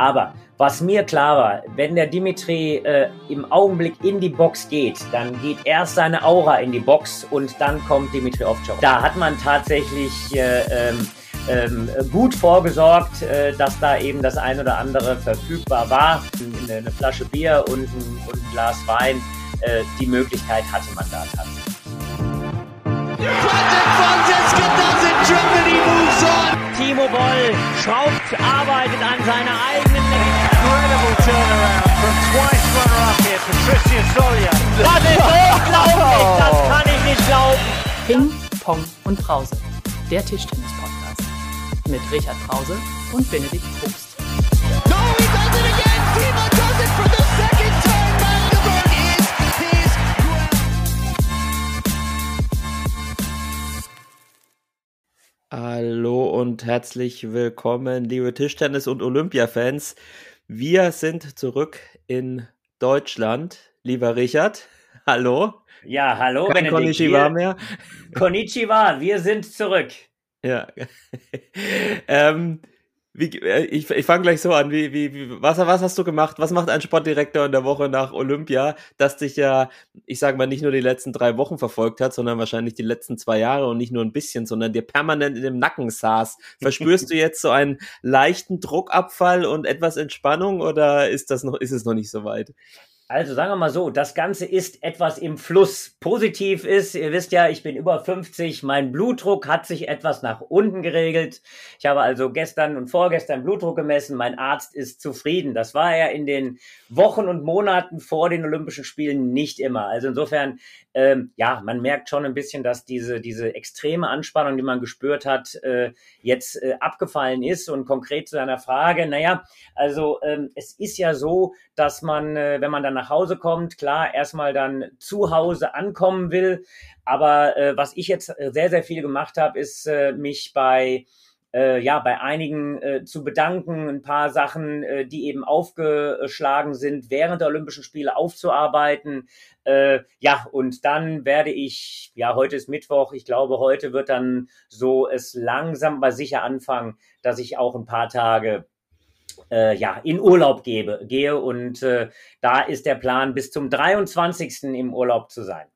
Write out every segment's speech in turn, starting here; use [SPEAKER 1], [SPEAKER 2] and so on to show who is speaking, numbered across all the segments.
[SPEAKER 1] Aber was mir klar war, wenn der Dimitri äh, im Augenblick in die Box geht, dann geht erst seine Aura in die Box und dann kommt Dimitri Ovtcharov. Da hat man tatsächlich äh, ähm, ähm, gut vorgesorgt, äh, dass da eben das ein oder andere verfügbar war. Eine, eine Flasche Bier und ein, und ein Glas Wein. Äh, die Möglichkeit hatte man da tatsächlich. Timo Boll schraubt, arbeitet an seiner eigenen
[SPEAKER 2] Incredible turnaround from twice runner-up here, Patricia Solia.
[SPEAKER 1] Das ist unglaublich, das kann ich nicht glauben.
[SPEAKER 3] Ping, Pong und Brause, der Tischtennis-Podcast. Mit Richard Brause und Benedikt Probst.
[SPEAKER 2] No, he does it again! Timo does it for the second time! Magdeburg is his
[SPEAKER 4] Hallo und herzlich willkommen, liebe Tischtennis- und Olympia-Fans. Wir sind zurück in Deutschland. Lieber Richard, hallo.
[SPEAKER 1] Ja, hallo,
[SPEAKER 4] Kein
[SPEAKER 1] Benedikt.
[SPEAKER 4] Konnichiwa
[SPEAKER 1] Wir-
[SPEAKER 4] mehr.
[SPEAKER 1] Konnichiwa, wir sind zurück.
[SPEAKER 4] Ja. ähm, wie, äh, ich ich fange gleich so an. Wie, wie, wie, was, was hast du gemacht? Was macht ein Sportdirektor in der Woche nach Olympia, das dich ja, ich sage mal, nicht nur die letzten drei Wochen verfolgt hat, sondern wahrscheinlich die letzten zwei Jahre und nicht nur ein bisschen, sondern dir permanent in dem Nacken saß. Verspürst du jetzt so einen leichten Druckabfall und etwas Entspannung oder ist das noch, ist es noch nicht so weit?
[SPEAKER 1] Also sagen wir mal so, das Ganze ist etwas im Fluss. Positiv ist, ihr wisst ja, ich bin über 50, mein Blutdruck hat sich etwas nach unten geregelt. Ich habe also gestern und vorgestern Blutdruck gemessen, mein Arzt ist zufrieden. Das war er in den Wochen und Monaten vor den Olympischen Spielen nicht immer. Also insofern, ähm, ja, man merkt schon ein bisschen, dass diese, diese extreme Anspannung, die man gespürt hat, äh, jetzt äh, abgefallen ist. Und konkret zu deiner Frage, naja, also ähm, es ist ja so, dass man, äh, wenn man dann nach Hause kommt, klar, erstmal dann zu Hause ankommen will. Aber äh, was ich jetzt äh, sehr, sehr viel gemacht habe, ist äh, mich bei äh, ja, bei einigen äh, zu bedanken, ein paar Sachen, äh, die eben aufgeschlagen sind, während der Olympischen Spiele aufzuarbeiten. Äh, ja, und dann werde ich, ja, heute ist Mittwoch, ich glaube, heute wird dann so es langsam aber sicher anfangen, dass ich auch ein paar Tage äh, ja, in Urlaub gebe, gehe und äh, da ist der Plan, bis zum 23. im Urlaub zu sein.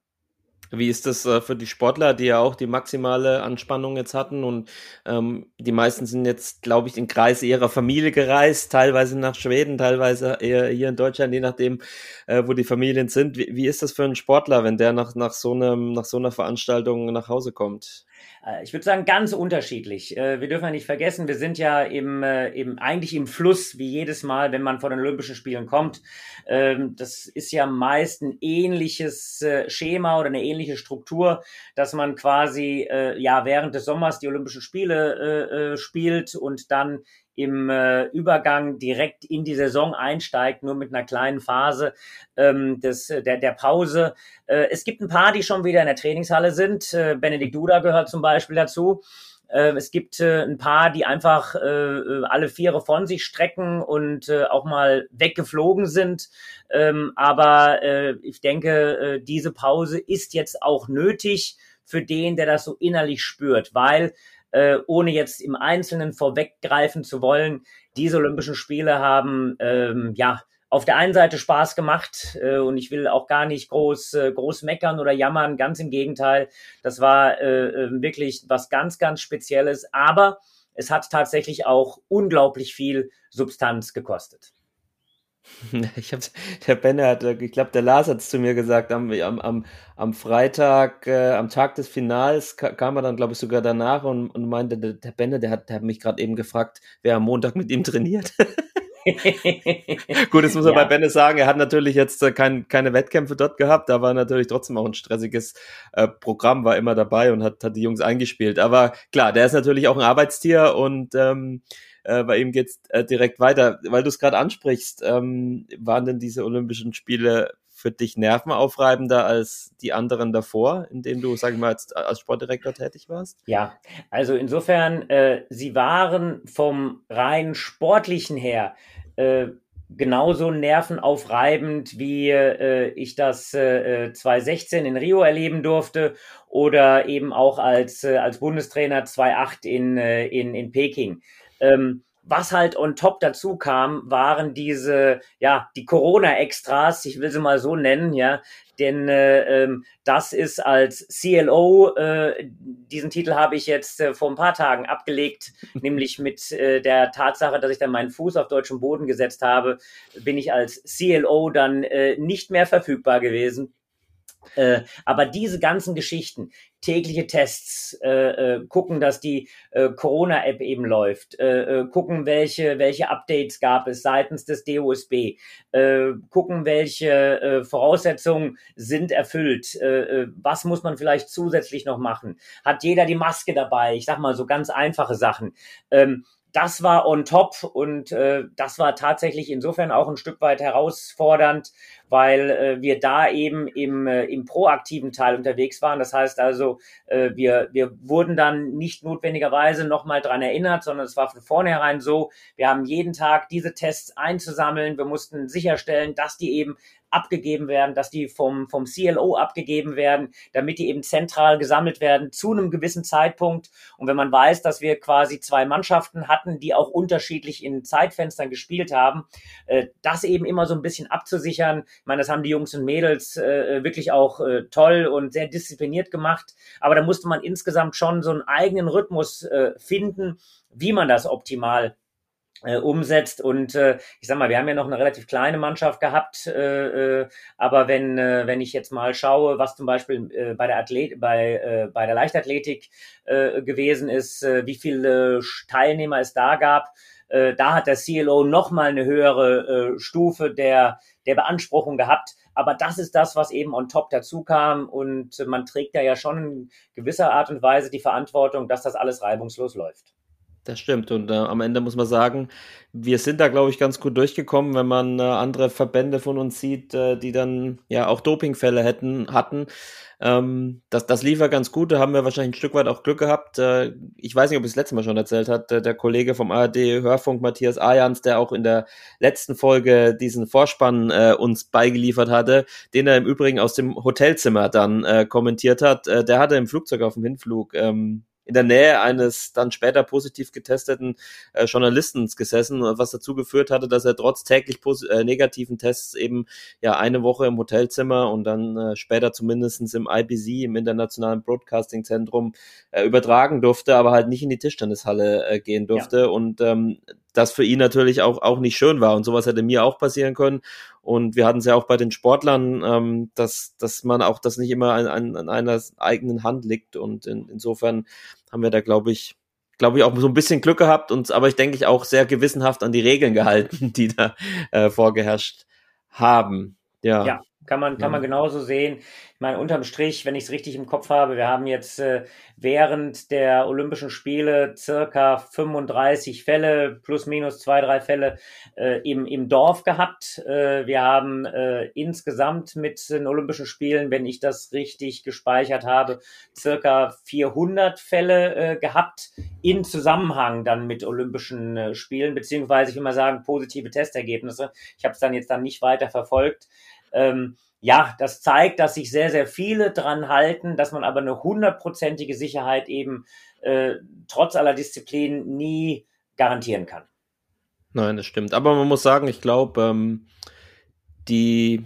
[SPEAKER 4] Wie ist das äh, für die Sportler, die ja auch die maximale Anspannung jetzt hatten und ähm, die meisten sind jetzt, glaube ich, in Kreise ihrer Familie gereist, teilweise nach Schweden, teilweise eher hier in Deutschland, je nachdem, äh, wo die Familien sind. Wie, wie ist das für einen Sportler, wenn der nach, nach, so einem, nach so einer Veranstaltung nach Hause kommt?
[SPEAKER 1] Äh, Ich würde sagen, ganz unterschiedlich. Äh, Wir dürfen ja nicht vergessen, wir sind ja im, äh, im, eigentlich im Fluss, wie jedes Mal, wenn man von den Olympischen Spielen kommt. Ähm, Das ist ja meist ein ähnliches äh, Schema oder eine ähnliche Struktur, dass man quasi ja während des Sommers die Olympischen Spiele spielt und dann im äh, Übergang direkt in die Saison einsteigt, nur mit einer kleinen Phase ähm, des, der, der Pause. Äh, es gibt ein paar, die schon wieder in der Trainingshalle sind. Äh, Benedikt Duda gehört zum Beispiel dazu. Äh, es gibt äh, ein paar, die einfach äh, alle Viere von sich strecken und äh, auch mal weggeflogen sind. Ähm, aber äh, ich denke, äh, diese Pause ist jetzt auch nötig für den, der das so innerlich spürt, weil äh, ohne jetzt im Einzelnen vorweggreifen zu wollen, diese Olympischen Spiele haben ähm, ja auf der einen Seite Spaß gemacht äh, und ich will auch gar nicht groß äh, groß meckern oder jammern, ganz im Gegenteil. Das war äh, äh, wirklich was ganz ganz Spezielles, aber es hat tatsächlich auch unglaublich viel Substanz gekostet.
[SPEAKER 4] Ich hab's, der Benne hat, ich glaube, der Lars hat es zu mir gesagt, am, am, am, Freitag, äh, am Tag des Finals ka kam er dann, glaube ich, sogar danach und, und meinte, der, der Benne, der hat, der hat mich gerade eben gefragt, wer am Montag mit ihm trainiert. Gut, das muss man
[SPEAKER 1] Ja.
[SPEAKER 4] bei Benne sagen, er hat natürlich jetzt äh, kein, keine Wettkämpfe dort gehabt, da war natürlich trotzdem auch ein stressiges äh, Programm, war immer dabei und hat, hat die Jungs eingespielt. Aber klar, der ist natürlich auch ein Arbeitstier und ähm, äh, bei ihm geht's äh, direkt weiter. Weil du es gerade ansprichst, ähm, waren denn diese Olympischen Spiele für dich nervenaufreibender als die anderen davor, in denen du, sag ich mal, als, als Sportdirektor tätig warst?
[SPEAKER 1] Ja, also insofern, äh, sie waren vom rein sportlichen her äh, genauso nervenaufreibend, wie äh, ich das äh, 2016 in Rio erleben durfte oder eben auch als, äh, als Bundestrainer 2008 in, äh, in, in Peking. Ähm, was halt on top dazu kam, waren diese, ja, die Corona-Extras, ich will sie mal so nennen, ja, denn äh, ähm, das ist als CLO, äh, diesen Titel habe ich jetzt äh, vor ein paar Tagen abgelegt, nämlich mit äh, der Tatsache, dass ich dann meinen Fuß auf deutschem Boden gesetzt habe, bin ich als CLO dann äh, nicht mehr verfügbar gewesen. Äh, aber diese ganzen Geschichten, tägliche Tests, äh, äh, gucken, dass die äh, Corona-App eben läuft, äh, äh, gucken, welche, welche Updates gab es seitens des DOSB, äh, gucken, welche äh, Voraussetzungen sind erfüllt, äh, äh, was muss man vielleicht zusätzlich noch machen, hat jeder die Maske dabei, ich sag mal so ganz einfache Sachen. Ähm, das war on top und äh, das war tatsächlich insofern auch ein Stück weit herausfordernd, weil äh, wir da eben im, äh, im proaktiven Teil unterwegs waren. Das heißt also, äh, wir, wir wurden dann nicht notwendigerweise nochmal dran erinnert, sondern es war von vornherein so, wir haben jeden Tag diese Tests einzusammeln. Wir mussten sicherstellen, dass die eben abgegeben werden, dass die vom, vom CLO abgegeben werden, damit die eben zentral gesammelt werden zu einem gewissen Zeitpunkt. Und wenn man weiß, dass wir quasi zwei Mannschaften hatten, die auch unterschiedlich in Zeitfenstern gespielt haben, äh, das eben immer so ein bisschen abzusichern. Ich meine, das haben die Jungs und Mädels äh, wirklich auch äh, toll und sehr diszipliniert gemacht. Aber da musste man insgesamt schon so einen eigenen Rhythmus äh, finden, wie man das optimal äh, umsetzt. Und äh, ich sag mal, wir haben ja noch eine relativ kleine Mannschaft gehabt, äh, äh, aber wenn, äh, wenn ich jetzt mal schaue, was zum Beispiel äh, bei der Athlet, bei, äh, bei der Leichtathletik äh, gewesen ist, äh, wie viele Teilnehmer es da gab, äh, da hat der CLO nochmal eine höhere äh, Stufe der, der Beanspruchung gehabt. Aber das ist das, was eben on top dazu kam. Und man trägt da ja schon in gewisser Art und Weise die Verantwortung, dass das alles reibungslos läuft.
[SPEAKER 4] Das stimmt. Und äh, am Ende muss man sagen, wir sind da, glaube ich, ganz gut durchgekommen, wenn man äh, andere Verbände von uns sieht, äh, die dann ja auch Dopingfälle hätten, hatten. Ähm, das, das lief ja ganz gut. Da haben wir wahrscheinlich ein Stück weit auch Glück gehabt. Äh, ich weiß nicht, ob ich es letztes Mal schon erzählt hat. Der, der Kollege vom ARD Hörfunk, Matthias Ajans, der auch in der letzten Folge diesen Vorspann äh, uns beigeliefert hatte, den er im Übrigen aus dem Hotelzimmer dann äh, kommentiert hat, äh, der hatte im Flugzeug auf dem Hinflug ähm, in der Nähe eines dann später positiv getesteten äh, Journalisten gesessen, was dazu geführt hatte, dass er trotz täglich äh, negativen Tests eben ja eine Woche im Hotelzimmer und dann äh, später zumindestens im IBC, im Internationalen Broadcasting Zentrum, äh, übertragen durfte, aber halt nicht in die Tischtennishalle äh, gehen durfte. Ja. Und ähm, das für ihn natürlich auch, auch nicht schön war. Und sowas hätte mir auch passieren können. Und wir hatten es ja auch bei den Sportlern, ähm, dass, dass man auch das nicht immer an, an, an einer eigenen Hand liegt. Und in, insofern haben wir da, glaube ich, glaube ich, auch so ein bisschen Glück gehabt und aber ich denke ich auch sehr gewissenhaft an die Regeln gehalten, die da äh, vorgeherrscht haben. Ja.
[SPEAKER 1] ja. Kann man, kann man genauso sehen. Ich meine, unterm Strich, wenn ich es richtig im Kopf habe, wir haben jetzt äh, während der Olympischen Spiele circa 35 Fälle, plus minus zwei, drei Fälle äh, im, im Dorf gehabt. Äh, wir haben äh, insgesamt mit den Olympischen Spielen, wenn ich das richtig gespeichert habe, circa 400 Fälle äh, gehabt in Zusammenhang dann mit Olympischen äh, Spielen, beziehungsweise ich will mal sagen, positive Testergebnisse. Ich habe es dann jetzt dann nicht weiter verfolgt ähm, ja, das zeigt, dass sich sehr, sehr viele dran halten, dass man aber eine hundertprozentige Sicherheit eben äh, trotz aller Disziplinen nie garantieren kann.
[SPEAKER 4] Nein, das stimmt. Aber man muss sagen, ich glaube, ähm, die,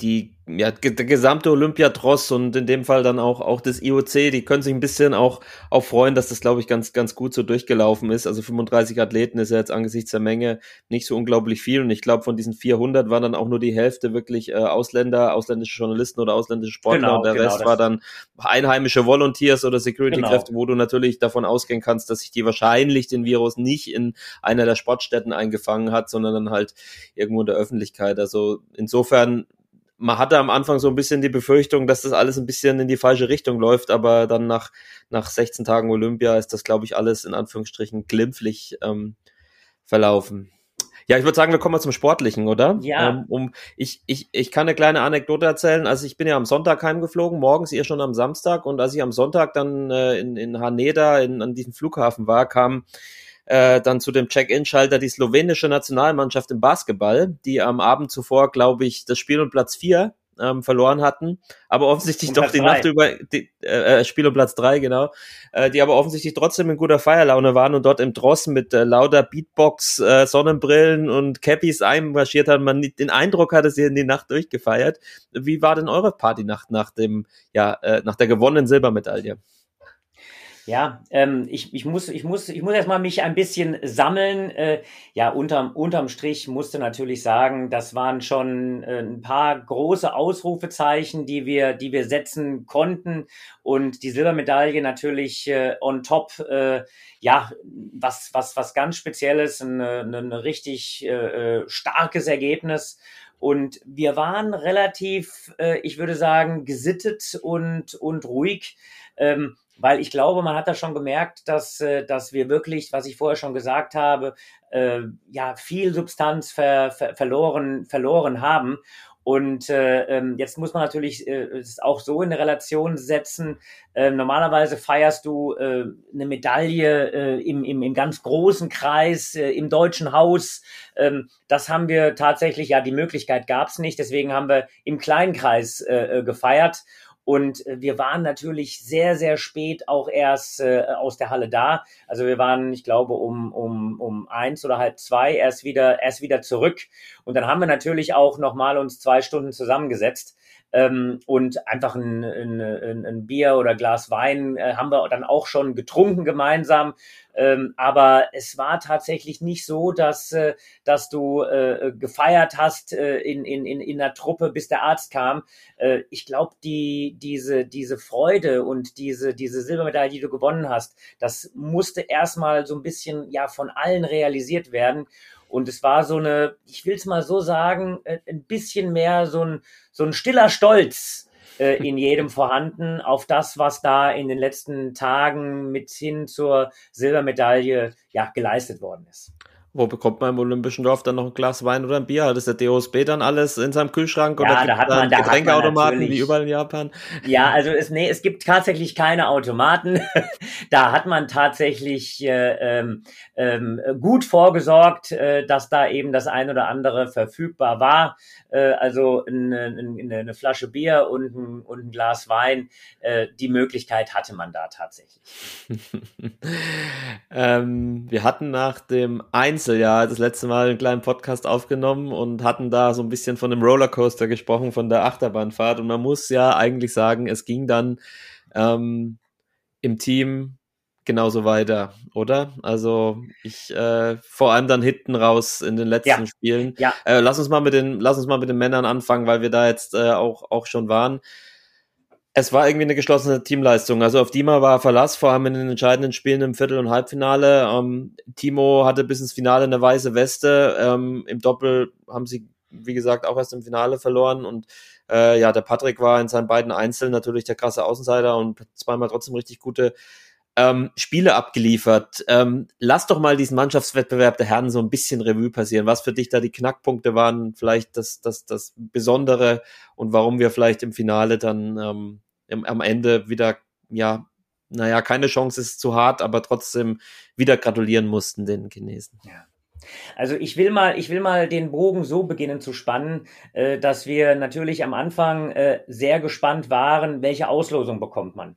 [SPEAKER 4] die ja, der gesamte Olympiatross und in dem Fall dann auch, auch das IOC, die können sich ein bisschen auch, auch freuen, dass das, glaube ich, ganz, ganz gut so durchgelaufen ist. Also 35 Athleten ist ja jetzt angesichts der Menge nicht so unglaublich viel. Und ich glaube, von diesen 400 waren dann auch nur die Hälfte wirklich äh, Ausländer, ausländische Journalisten oder ausländische Sportler. Genau, und der genau, Rest war dann einheimische Volunteers oder Security-Kräfte, genau. wo du natürlich davon ausgehen kannst, dass sich die wahrscheinlich den Virus nicht in einer der Sportstätten eingefangen hat, sondern dann halt irgendwo in der Öffentlichkeit. Also insofern man hatte am Anfang so ein bisschen die Befürchtung, dass das alles ein bisschen in die falsche Richtung läuft, aber dann nach, nach 16 Tagen Olympia ist das, glaube ich, alles in Anführungsstrichen glimpflich ähm, verlaufen. Ja, ich würde sagen, wir kommen mal zum Sportlichen, oder?
[SPEAKER 1] Ja.
[SPEAKER 4] Ähm, um, ich, ich, ich kann eine kleine Anekdote erzählen. Also ich bin ja am Sonntag heimgeflogen, morgens ihr schon am Samstag und als ich am Sonntag dann äh, in, in Haneda in, an diesem Flughafen war, kam äh, dann zu dem Check-in-Schalter die slowenische Nationalmannschaft im Basketball, die am Abend zuvor, glaube ich, das Spiel um Platz vier ähm, verloren hatten, aber offensichtlich
[SPEAKER 1] Um
[SPEAKER 4] doch
[SPEAKER 1] Platz
[SPEAKER 4] die
[SPEAKER 1] drei.
[SPEAKER 4] Nacht über die, äh, Spiel um Platz drei genau, äh, die aber offensichtlich trotzdem in guter Feierlaune waren und dort im Drossen mit äh, lauter Beatbox, äh, Sonnenbrillen und Cappies einmarschiert haben, man den Eindruck hatte, sie in die Nacht durchgefeiert. Wie war denn eure Partynacht nach dem, ja, äh, nach der gewonnenen Silbermedaille?
[SPEAKER 1] Ja, ähm, ich, ich muss, ich muss, ich muss erstmal mich ein bisschen sammeln. Äh, ja, unterm, unterm Strich musste natürlich sagen, das waren schon äh, ein paar große Ausrufezeichen, die wir, die wir setzen konnten. Und die Silbermedaille natürlich äh, on top, äh, ja, was, was, was ganz Spezielles, ein, ein, richtig äh, äh, starkes Ergebnis. Und wir waren relativ, äh, ich würde sagen, gesittet und, und ruhig. Ähm, weil ich glaube, man hat da schon gemerkt, dass, äh, dass wir wirklich, was ich vorher schon gesagt habe, äh, ja, viel Substanz ver, ver, verloren, verloren haben. Und äh, ähm, jetzt muss man natürlich äh, es auch so in eine Relation setzen. Äh, normalerweise feierst du äh, eine Medaille äh, im, im, im ganz großen Kreis, äh, im Deutschen Haus. Ähm, das haben wir tatsächlich, ja, die Möglichkeit gab es nicht. Deswegen haben wir im kleinen Kreis äh, äh, gefeiert. Und äh, wir waren natürlich sehr, sehr spät auch erst äh, aus der Halle da. Also wir waren, ich glaube, um, um, um eins oder halb zwei erst wieder, erst wieder zurück. Und dann haben wir natürlich auch nochmal uns zwei Stunden zusammengesetzt. Ähm, und einfach ein, ein, ein, Bier oder Glas Wein äh, haben wir dann auch schon getrunken gemeinsam. Ähm, aber es war tatsächlich nicht so, dass, äh, dass du äh, gefeiert hast äh, in, in, in, in der Truppe, bis der Arzt kam. Äh, ich glaube, die, diese, diese Freude und diese, diese Silbermedaille, die du gewonnen hast, das musste erstmal so ein bisschen ja von allen realisiert werden. Und es war so eine, ich will es mal so sagen, äh, ein bisschen mehr so ein, so ein stiller Stolz äh, in jedem vorhanden auf das, was da in den letzten Tagen mit hin zur Silbermedaille ja geleistet worden ist.
[SPEAKER 4] Wo bekommt man im Olympischen Dorf dann noch ein Glas Wein oder ein Bier? Hat das der DOSB dann alles in seinem Kühlschrank
[SPEAKER 1] Ja,
[SPEAKER 4] oder
[SPEAKER 1] da hat man- da
[SPEAKER 4] Getränkeautomaten wie überall in Japan?
[SPEAKER 1] Ja, also es, nee, es gibt tatsächlich keine Automaten. da hat man tatsächlich äh, ähm, ähm, gut vorgesorgt, äh, dass da eben das ein oder andere verfügbar war. Äh, also eine, eine, eine Flasche Bier und ein, und ein Glas Wein. Äh, die Möglichkeit hatte man da tatsächlich.
[SPEAKER 4] ähm, wir hatten nach dem Einzeljahr das letzte Mal einen kleinen Podcast aufgenommen und hatten da so ein bisschen von dem Rollercoaster gesprochen, von der Achterbahnfahrt. Und man muss ja eigentlich sagen, es ging dann ähm, im Team genauso weiter, oder? Also ich äh, vor allem dann hinten raus in den letzten
[SPEAKER 1] Ja.
[SPEAKER 4] Spielen.
[SPEAKER 1] Ja.
[SPEAKER 4] Äh, lass uns mal mit den, lass uns mal mit den Männern anfangen, weil wir da jetzt äh, auch auch schon waren. Es war irgendwie eine geschlossene Teamleistung. Also auf Dima war Verlass, vor allem in den entscheidenden Spielen im Viertel- und Halbfinale. Ähm, Timo hatte bis ins Finale eine weiße Weste. Ähm, Im Doppel haben sie, wie gesagt, auch erst im Finale verloren. Und äh, ja, der Patrick war in seinen beiden Einzeln natürlich der krasse Außenseiter und zweimal trotzdem richtig gute ähm, Spiele abgeliefert. Ähm, lass doch mal diesen Mannschaftswettbewerb der Herren so ein bisschen Revue passieren. Was für dich da die Knackpunkte waren, vielleicht das, das, das Besondere und warum wir vielleicht im Finale dann ähm, im, am Ende wieder, ja, naja, keine Chance ist zu hart, aber trotzdem wieder gratulieren mussten den Chinesen.
[SPEAKER 1] Also ich will mal, ich will mal den Bogen so beginnen zu spannen, äh, dass wir natürlich am Anfang äh, sehr gespannt waren, welche Auslosung bekommt man.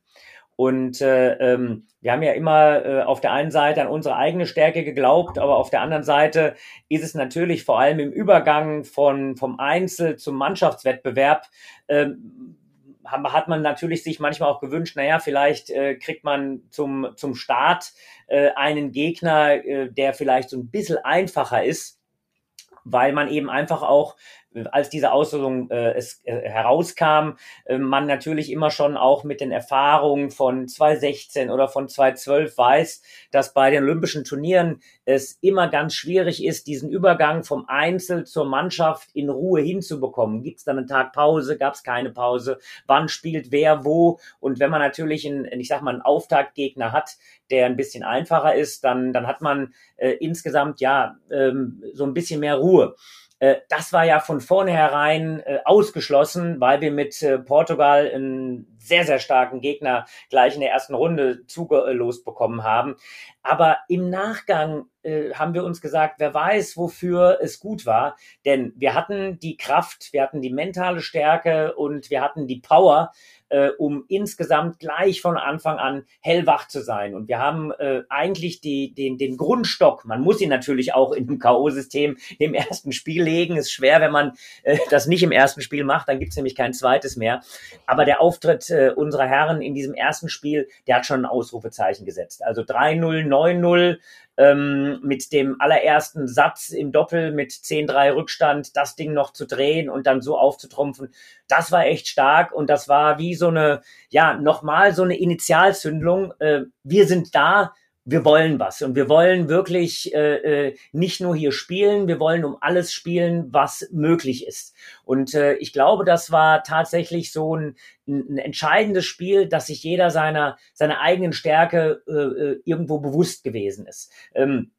[SPEAKER 1] Und äh, ähm, wir haben ja immer äh, auf der einen Seite an unsere eigene Stärke geglaubt, aber auf der anderen Seite ist es natürlich vor allem im Übergang von vom Einzel zum Mannschaftswettbewerb ähm, hat man natürlich sich manchmal auch gewünscht, naja, vielleicht äh, kriegt man zum, zum Start äh, einen Gegner, äh, der vielleicht so ein bisschen einfacher ist, weil man eben einfach auch, als diese Auslosung äh, es äh, herauskam, äh, man natürlich immer schon auch mit den Erfahrungen von 2016 oder von 2012 weiß, dass bei den Olympischen Turnieren es immer ganz schwierig ist, diesen Übergang vom Einzel zur Mannschaft in Ruhe hinzubekommen. Gibt es dann einen Tag Pause? Gab es keine Pause? Wann spielt wer wo? Und wenn man natürlich einen, ich sag mal, einen Auftaktgegner hat, der ein bisschen einfacher ist, dann, dann hat man äh, insgesamt ja ähm, so ein bisschen mehr Ruhe. Äh, das war ja von vornherein äh, ausgeschlossen, weil wir mit äh, Portugal einen sehr, sehr starken Gegner gleich in der ersten Runde zugelost bekommen haben. Aber im Nachgang haben wir uns gesagt, wer weiß, wofür es gut war. Denn wir hatten die Kraft, wir hatten die mentale Stärke und wir hatten die Power, äh, um insgesamt gleich von Anfang an hellwach zu sein. Und wir haben äh, eigentlich die, den, den Grundstock, man muss ihn natürlich auch in dem K.O.-System im ersten Spiel legen. Ist schwer, wenn man äh, das nicht im ersten Spiel macht, dann gibt's nämlich kein zweites mehr. Aber der Auftritt äh, unserer Herren in diesem ersten Spiel, der hat schon ein Ausrufezeichen gesetzt. Also 3-0, 9-0, ähm, mit dem allerersten Satz im Doppel mit 10-3 Rückstand das Ding noch zu drehen und dann so aufzutrumpfen, das war echt stark und das war wie so eine, ja, nochmal so eine Initialzündlung. Äh, wir sind da, wir wollen was und wir wollen wirklich äh, äh, nicht nur hier spielen, wir wollen um alles spielen, was möglich ist. Und äh, ich glaube, das war tatsächlich so ein, ein entscheidendes Spiel, dass sich jeder seiner seiner eigenen Stärke äh, äh irgendwo bewusst gewesen ist. Ähm,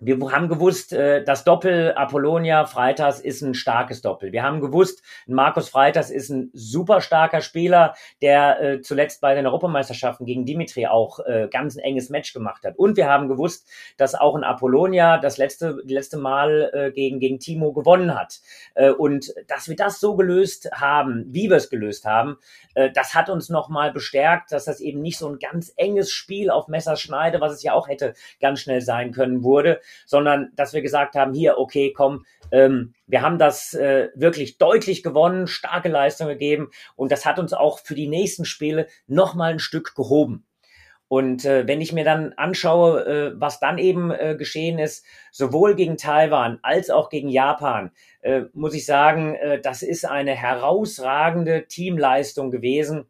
[SPEAKER 1] wir haben gewusst, äh, das Doppel Apollonia Freitas ist ein starkes Doppel. Wir haben gewusst, Markus Freitas ist ein super starker Spieler, der äh, zuletzt bei den Europameisterschaften gegen Dimitri auch äh, ganz ein enges Match gemacht hat. Und wir haben gewusst, dass auch ein Apollonia das letzte, letzte Mal gegen, gegen Timo gewonnen hat. und dass wir das so gelöst haben, wie wir es gelöst haben, das hat uns nochmal bestärkt, dass das eben nicht so ein ganz enges Spiel auf Messerschneide, was es ja auch hätte ganz schnell sein können, wurde, sondern dass wir gesagt haben, hier, okay, komm, ähm, wir haben das äh, wirklich deutlich gewonnen, starke Leistung gegeben und das hat uns auch für die nächsten Spiele nochmal ein Stück gehoben. Und äh, wenn ich mir dann anschaue, äh, was dann eben äh, geschehen ist, sowohl gegen Taiwan als auch gegen Japan, äh, muss ich sagen, äh, das ist eine herausragende Teamleistung gewesen.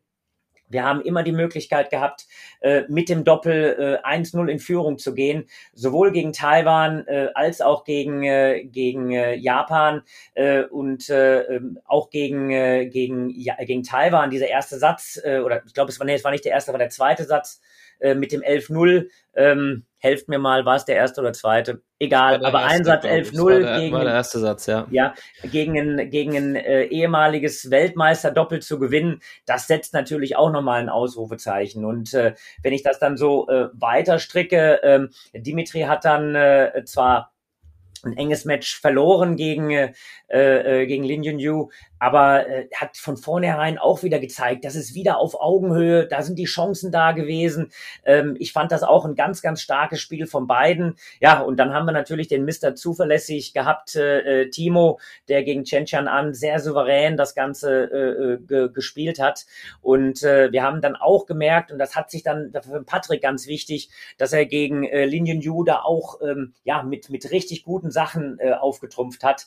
[SPEAKER 1] Wir haben immer die Möglichkeit gehabt, äh, mit dem Doppel äh, 1-0 in Führung zu gehen, sowohl gegen Taiwan äh, als auch gegen, äh, gegen äh, Japan äh, und äh, ähm, auch gegen, äh, gegen, ja, gegen Taiwan. Dieser erste Satz, äh, oder ich glaube, es war, nee, es war nicht der erste, aber der zweite Satz äh, mit dem 11-0. Ähm, helft mir mal, war es der erste oder zweite? Egal, aber erste, Einsatz 11-0 gegen,
[SPEAKER 4] war der erste Satz, ja.
[SPEAKER 1] Ja, gegen ein, gegen ein äh, ehemaliges Weltmeister doppelt zu gewinnen, das setzt natürlich auch nochmal ein Ausrufezeichen. Und äh, wenn ich das dann so äh, weiter stricke, äh, Dimitri hat dann äh, zwar ein enges Match verloren gegen, äh, äh, gegen Lin Yunyu, aber äh, hat von vornherein auch wieder gezeigt, dass es wieder auf Augenhöhe, da sind die Chancen da gewesen. Ähm, ich fand das auch ein ganz, ganz starkes Spiel von beiden. Ja, und dann haben wir natürlich den Mr. zuverlässig gehabt, äh, äh, Timo, der gegen Chen Chan An sehr souverän das Ganze äh, ge gespielt hat. Und äh, wir haben dann auch gemerkt, und das hat sich dann für Patrick ganz wichtig, dass er gegen äh, Lin Yunyu da auch ähm, ja, mit, mit richtig guten Sachen äh, aufgetrumpft hat.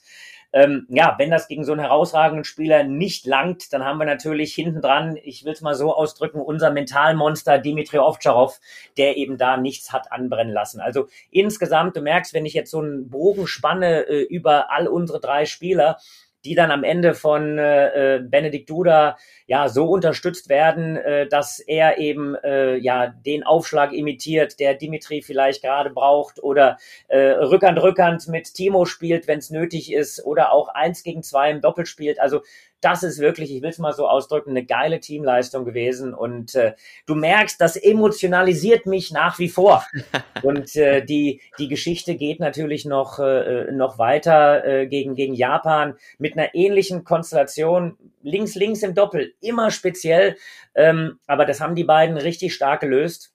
[SPEAKER 1] Ähm, ja, wenn das gegen so einen herausragenden Spieler nicht langt, dann haben wir natürlich hinten dran, ich will es mal so ausdrücken, unser Mentalmonster Dimitri Ovtcharov, der eben da nichts hat anbrennen lassen. Also insgesamt, du merkst, wenn ich jetzt so einen Bogen spanne äh, über all unsere drei Spieler, die dann am Ende von äh, äh, Benedikt Duda ja so unterstützt werden, äh, dass er eben äh, ja den Aufschlag imitiert, der Dimitri vielleicht gerade braucht oder äh, Rückhand Rückhand mit Timo spielt, wenn es nötig ist oder auch eins gegen zwei im Doppel spielt. Also das ist wirklich, ich will es mal so ausdrücken, eine geile Teamleistung gewesen. Und äh, du merkst, das emotionalisiert mich nach wie vor. Und äh, die, die Geschichte geht natürlich noch, äh, noch weiter äh, gegen, gegen Japan mit einer ähnlichen Konstellation. Links, links im Doppel, immer speziell. Ähm, aber das haben die beiden richtig stark gelöst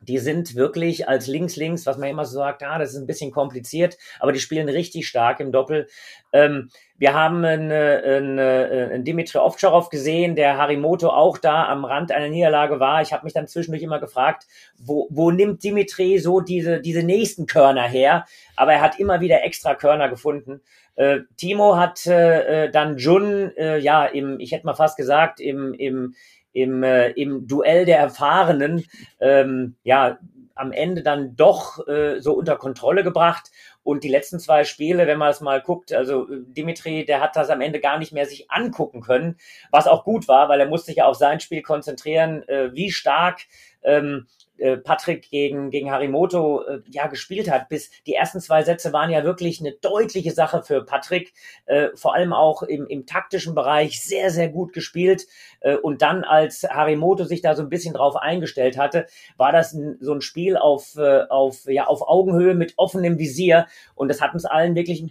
[SPEAKER 1] die sind wirklich als Links-Links, was man immer so sagt, ah, das ist ein bisschen kompliziert, aber die spielen richtig stark im Doppel. Ähm, wir haben einen, einen, einen Dimitri Ovtcharov gesehen, der Harimoto auch da am Rand einer Niederlage war. Ich habe mich dann zwischendurch immer gefragt, wo, wo nimmt Dimitri so diese, diese nächsten Körner her? Aber er hat immer wieder extra Körner gefunden. Äh, Timo hat äh, dann Jun, äh, ja, im, ich hätte mal fast gesagt, im, im, im, äh, im Duell der Erfahrenen ähm, ja am Ende dann doch äh, so unter Kontrolle gebracht. Und die letzten zwei Spiele, wenn man es mal guckt, also Dimitri, der hat das am Ende gar nicht mehr sich angucken können, was auch gut war, weil er musste sich auf sein Spiel konzentrieren, äh, wie stark ähm, äh, Patrick gegen, gegen Harimoto äh, ja gespielt hat. Bis die ersten zwei Sätze waren ja wirklich eine deutliche Sache für Patrick, äh, vor allem auch im, im taktischen Bereich sehr, sehr gut gespielt. Äh, und dann, als Harimoto sich da so ein bisschen drauf eingestellt hatte, war das ein, so ein Spiel auf, äh, auf, ja, auf Augenhöhe mit offenem Visier. Und das hat uns allen wirklich,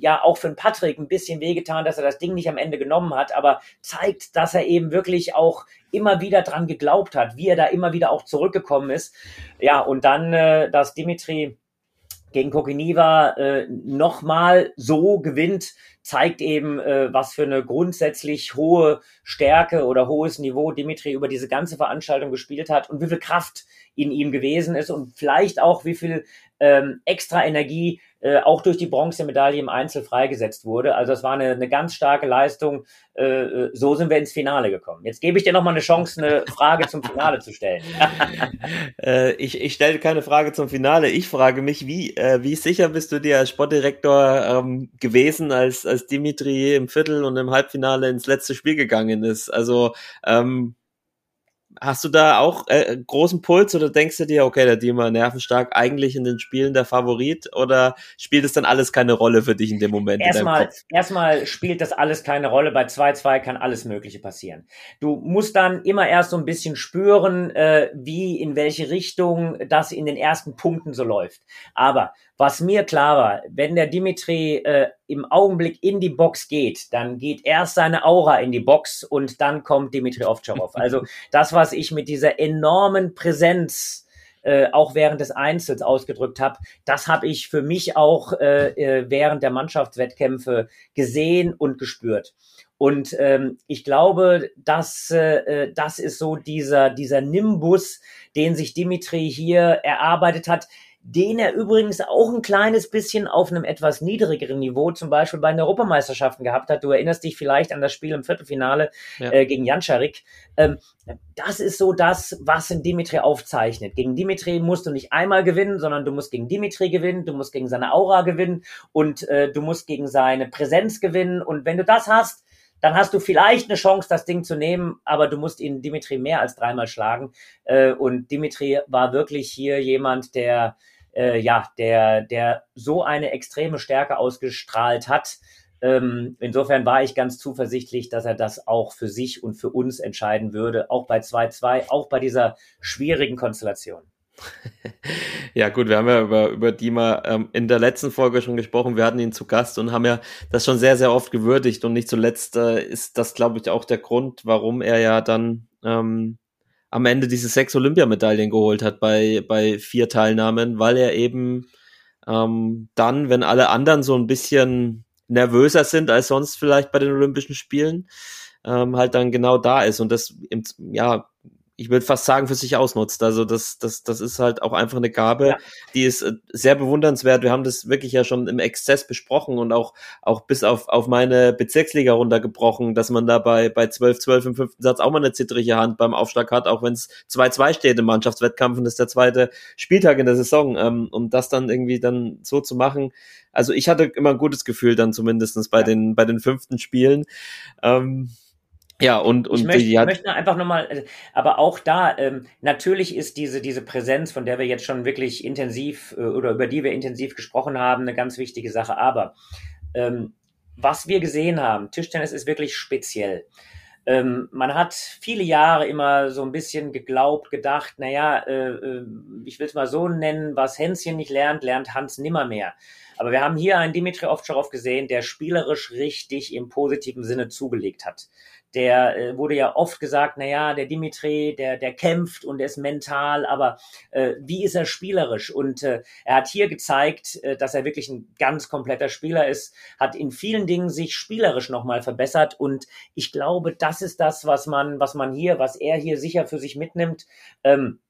[SPEAKER 1] ja, auch für den Patrick ein bisschen wehgetan, dass er das Ding nicht am Ende genommen hat, aber zeigt, dass er eben wirklich auch immer wieder dran geglaubt hat, wie er da immer wieder auch zurückgekommen ist. Ja, und dann, äh, dass Dimitri gegen Kokiniva äh, nochmal so gewinnt, zeigt eben, äh, was für eine grundsätzlich hohe Stärke oder hohes Niveau Dimitri über diese ganze Veranstaltung gespielt hat und wie viel Kraft in ihm gewesen ist und vielleicht auch wie viel ähm, extra Energie äh, auch durch die Bronzemedaille im Einzel freigesetzt wurde. Also es war eine, eine ganz starke Leistung. Äh, äh so sind wir ins Finale gekommen. Jetzt gebe ich dir nochmal eine Chance, eine Frage zum Finale zu stellen.
[SPEAKER 4] äh, ich ich stelle keine Frage zum Finale. Ich frage mich, wie, äh, wie sicher bist du dir als Sportdirektor ähm, gewesen, als, als Dimitri im Viertel und im Halbfinale ins letzte Spiel gegangen ist? Also ähm, Hast du da auch äh, großen Puls oder denkst du dir, okay, der Dima nervenstark, eigentlich in den Spielen der Favorit oder spielt es dann alles keine Rolle für dich in dem Moment?
[SPEAKER 1] Erstmal, erstmal spielt das alles keine Rolle. Bei 2-2 kann alles Mögliche passieren. Du musst dann immer erst so ein bisschen spüren, äh, wie, in welche Richtung das in den ersten Punkten so läuft. Aber was mir klar war, wenn der Dimitri äh, im Augenblick in die Box geht, dann geht erst seine Aura in die Box und dann kommt Dimitri Ovtcharov. Also das, was ich mit dieser enormen Präsenz äh, auch während des Einzels ausgedrückt habe, das habe ich für mich auch äh, äh, während der Mannschaftswettkämpfe gesehen und gespürt. Und ähm, ich glaube, dass äh, äh das ist so dieser dieser Nimbus, den sich Dimitri hier erarbeitet hat den er übrigens auch ein kleines bisschen auf einem etwas niedrigeren Niveau zum Beispiel bei den Europameisterschaften gehabt hat. Du erinnerst dich vielleicht an das Spiel im Viertelfinale ja. äh, gegen Jancharik. Ähm, das ist so das, was in Dimitri aufzeichnet. Gegen Dimitri musst du nicht einmal gewinnen, sondern du musst gegen Dimitri gewinnen, du musst gegen seine Aura gewinnen und äh, du musst gegen seine Präsenz gewinnen. Und wenn du das hast, dann hast du vielleicht eine Chance, das Ding zu nehmen, aber du musst ihn Dimitri mehr als dreimal schlagen. Äh, und Dimitri war wirklich hier jemand, der äh, ja, der, der so eine extreme Stärke ausgestrahlt hat. Ähm, insofern war ich ganz zuversichtlich, dass er das auch für sich und für uns entscheiden würde, auch bei 2-2, auch bei dieser schwierigen Konstellation.
[SPEAKER 4] Ja, gut, wir haben ja über, über Dima ähm, in der letzten Folge schon gesprochen. Wir hatten ihn zu Gast und haben ja das schon sehr, sehr oft gewürdigt. Und nicht zuletzt äh, ist das, glaube ich, auch der Grund, warum er ja dann ähm, am Ende diese sechs Olympiamedaillen geholt hat bei, bei vier Teilnahmen, weil er eben ähm, dann, wenn alle anderen so ein bisschen nervöser sind als sonst vielleicht bei den Olympischen Spielen, ähm, halt dann genau da ist. Und das im, ja ich würde fast sagen, für sich ausnutzt. Also das, das, das ist halt auch einfach eine Gabe, ja. die ist äh, sehr bewundernswert. Wir haben das wirklich ja schon im Exzess besprochen und auch, auch bis auf, auf meine Bezirksliga runtergebrochen, dass man da bei, bei 12, 12 im fünften Satz auch mal eine zittrige Hand beim Aufschlag hat, auch wenn es 2-2 steht im Mannschaftswettkampf und das ist der zweite Spieltag in der Saison. Ähm, um das dann irgendwie dann so zu machen. Also ich hatte immer ein gutes Gefühl dann zumindestens bei ja. den, bei den fünften Spielen. Ähm, ja, und, und
[SPEAKER 1] ich möchte, die hat, möchte einfach nochmal, äh, aber auch da, ähm, natürlich ist diese, diese Präsenz, von der wir jetzt schon wirklich intensiv äh, oder über die wir intensiv gesprochen haben, eine ganz wichtige Sache. Aber ähm, was wir gesehen haben, Tischtennis ist wirklich speziell. Ähm, man hat viele Jahre immer so ein bisschen geglaubt, gedacht, naja, äh, äh, ich will es mal so nennen, was Hänschen nicht lernt, lernt Hans nimmermehr. Aber wir haben hier einen Dimitri Ovtcharov gesehen, der spielerisch richtig im positiven Sinne zugelegt hat der äh, wurde ja oft gesagt, na ja, der Dimitri, der, der kämpft und der ist mental, aber äh, wie ist er spielerisch? Und äh, er hat hier gezeigt, äh, dass er wirklich ein ganz kompletter Spieler ist, hat in vielen Dingen sich spielerisch nochmal verbessert und ich glaube, das ist das, was man, was man hier, was er hier sicher für sich mitnimmt. Ähm,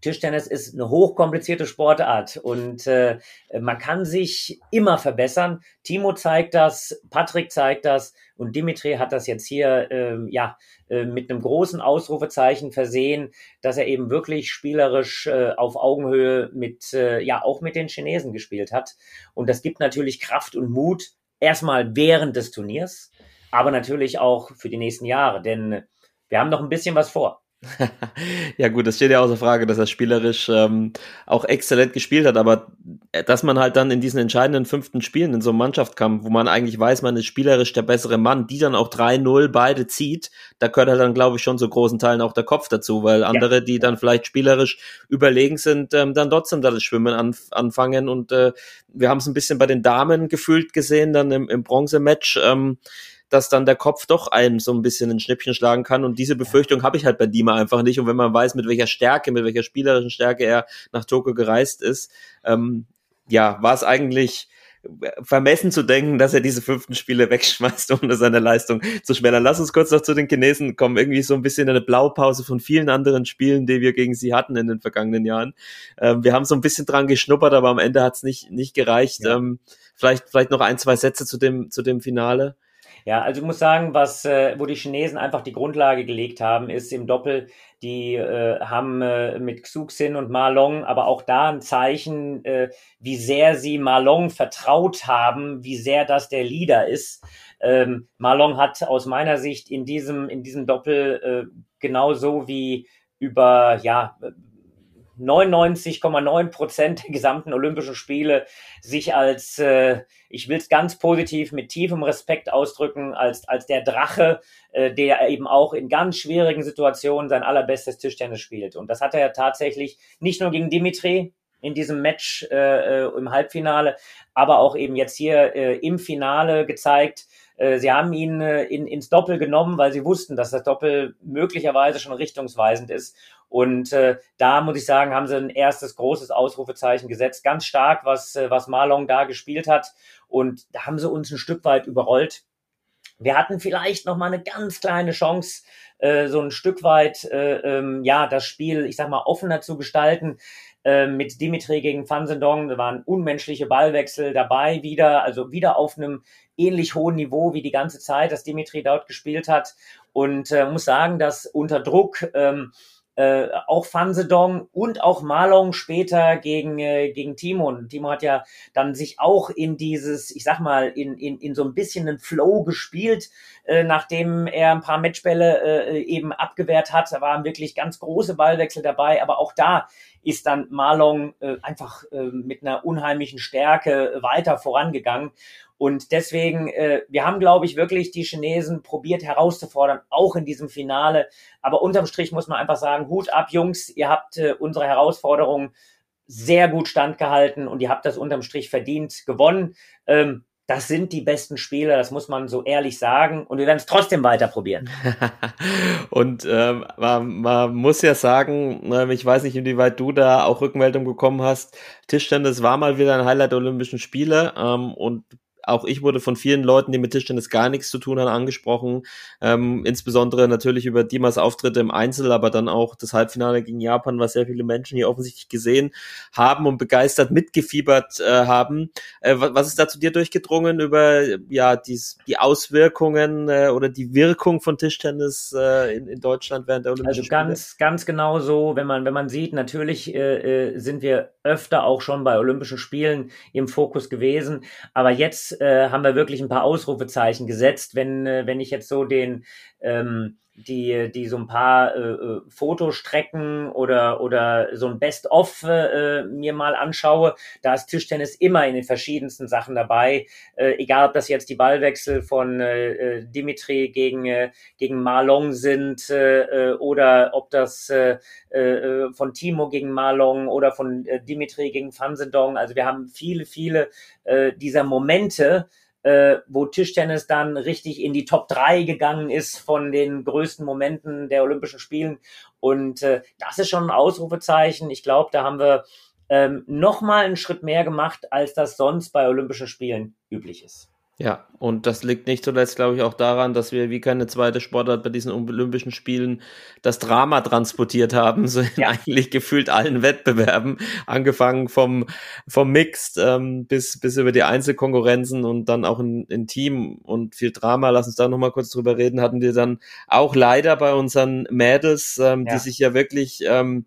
[SPEAKER 1] Tischtennis ist eine hochkomplizierte Sportart und äh, man kann sich immer verbessern. Timo zeigt das, Patrick zeigt das und Dimitri hat das jetzt hier äh, ja äh, mit einem großen Ausrufezeichen versehen, dass er eben wirklich spielerisch äh, auf Augenhöhe mit äh, ja auch mit den Chinesen gespielt hat und das gibt natürlich Kraft und Mut erstmal während des Turniers, aber natürlich auch für die nächsten Jahre, denn wir haben noch ein bisschen was vor.
[SPEAKER 4] ja gut, das steht ja außer Frage, dass er spielerisch ähm, auch exzellent gespielt hat, aber äh, dass man halt dann in diesen entscheidenden fünften Spielen in so einem Mannschaftskampf, wo man eigentlich weiß, man ist spielerisch der bessere Mann, die dann auch 3-0 beide zieht, da gehört halt dann, glaube ich, schon zu großen Teilen auch der Kopf dazu, weil andere, ja. die dann vielleicht spielerisch überlegen sind, ähm, dann trotzdem da das Schwimmen anf anfangen und äh, wir haben es ein bisschen bei den Damen gefühlt gesehen, dann im, im Bronzematch, ähm, dass dann der Kopf doch einem so ein bisschen ein Schnippchen schlagen kann. Und diese Befürchtung habe ich halt bei Dima einfach nicht. Und wenn man weiß, mit welcher Stärke, mit welcher spielerischen Stärke er nach Tokio gereist ist, ähm, ja, war es eigentlich vermessen zu denken, dass er diese fünften Spiele wegschmeißt, ohne seine Leistung zu schmälern. Lass uns kurz noch zu den Chinesen kommen. Irgendwie so ein bisschen eine Blaupause von vielen anderen Spielen, die wir gegen sie hatten in den vergangenen Jahren. Ähm, wir haben so ein bisschen dran geschnuppert, aber am Ende hat es nicht, nicht gereicht. Ja. Ähm, vielleicht, vielleicht noch ein, zwei Sätze zu dem, zu dem Finale.
[SPEAKER 1] Ja, also ich muss sagen, was, äh, wo die Chinesen einfach die Grundlage gelegt haben, ist im Doppel, die äh, haben äh, mit Xuxin und Marlong aber auch da ein Zeichen, äh, wie sehr sie Marlong vertraut haben, wie sehr das der Leader ist. Ähm, Marlong hat aus meiner Sicht in diesem, in diesem Doppel äh, genauso wie über, ja, 99,9 Prozent der gesamten Olympischen Spiele sich als, äh, ich will es ganz positiv mit tiefem Respekt ausdrücken, als, als der Drache, äh, der eben auch in ganz schwierigen Situationen sein allerbestes Tischtennis spielt. Und das hat er ja tatsächlich nicht nur gegen Dimitri in diesem Match äh, äh im Halbfinale, aber auch eben jetzt hier äh, im Finale gezeigt, Sie haben ihn äh, in, ins Doppel genommen, weil sie wussten, dass das Doppel möglicherweise schon richtungsweisend ist. Und äh, da muss ich sagen, haben sie ein erstes großes Ausrufezeichen gesetzt. Ganz stark, was, äh, was Marlon da gespielt hat. Und da haben sie uns ein Stück weit überrollt. Wir hatten vielleicht noch mal eine ganz kleine Chance, äh, so ein Stück weit, äh, ähm, ja, das Spiel, ich sag mal, offener zu gestalten. Äh, mit Dimitri gegen Van Sendong, da waren unmenschliche Ballwechsel dabei wieder, also wieder auf einem ähnlich hohen Niveau wie die ganze Zeit, dass Dimitri dort gespielt hat. Und äh, muss sagen, dass unter Druck ähm, äh, auch Fansedong und auch Malong später gegen, äh, gegen Timo. Timo hat ja dann sich auch in dieses, ich sag mal, in, in, in so ein bisschen einen Flow gespielt, äh, nachdem er ein paar Matchbälle äh, eben abgewehrt hat. Da waren wirklich ganz große Ballwechsel dabei, aber auch da ist dann Malong äh, einfach äh, mit einer unheimlichen Stärke weiter vorangegangen. Und deswegen, äh, wir haben, glaube ich, wirklich die Chinesen probiert herauszufordern, auch in diesem Finale. Aber unterm Strich muss man einfach sagen, Hut ab, Jungs, ihr habt äh, unsere Herausforderung sehr gut standgehalten und ihr habt das unterm Strich verdient gewonnen. Ähm, das sind die besten Spieler, das muss man so ehrlich sagen. Und wir werden es trotzdem weiter probieren.
[SPEAKER 4] und ähm, man, man, muss ja sagen, äh, ich weiß nicht, inwieweit du da auch Rückmeldung bekommen hast. Tischtennis war mal wieder ein Highlight der Olympischen Spiele ähm, und auch ich wurde von vielen Leuten, die mit Tischtennis gar nichts zu tun haben, angesprochen. Ähm, insbesondere natürlich über Dimas Auftritte im Einzel, aber dann auch das Halbfinale gegen Japan, was sehr viele Menschen hier offensichtlich gesehen haben und begeistert mitgefiebert äh, haben. Äh, was ist da zu dir durchgedrungen über ja dies, die Auswirkungen äh, oder die Wirkung von Tischtennis äh, in, in Deutschland während der Olympischen
[SPEAKER 1] also ganz, Spiele? ganz genau so, wenn man wenn man sieht, natürlich äh, äh, sind wir öfter auch schon bei Olympischen Spielen im Fokus gewesen, aber jetzt äh, haben wir wirklich ein paar Ausrufezeichen gesetzt. Wenn, äh, wenn ich jetzt so den ähm, die, die so ein paar äh, äh, Fotostrecken oder, oder so ein Best-of äh, mir mal anschaue, da ist Tischtennis immer in den verschiedensten Sachen dabei. Äh, egal, ob das jetzt die Ballwechsel von äh, äh Dimitri gegen, äh, gegen Marlong sind äh, äh, oder ob das äh, äh, von Timo gegen Marlong oder von äh, Dimitri gegen Fansedong. Also wir haben viele, viele äh, dieser Momente, äh, wo Tischtennis dann richtig in die Top 3 gegangen ist von den größten Momenten der Olympischen Spielen. Und äh, das ist schon ein Ausrufezeichen. Ich glaube, da haben wir ähm, noch mal einen Schritt mehr gemacht, als das sonst bei Olympischen Spielen üblich ist.
[SPEAKER 4] Ja, und das liegt nicht zuletzt, glaube ich, auch daran, dass wir wie keine zweite Sportart bei diesen Olympischen Spielen das Drama transportiert haben, so ja. eigentlich gefühlt allen Wettbewerben, angefangen vom, vom Mixed ähm, bis, bis über die Einzelkonkurrenzen und dann auch in, in Team und viel Drama. Lass uns da nochmal kurz drüber reden. Hatten wir dann auch leider bei unseren Mädels, ähm, ja. die sich ja wirklich ähm,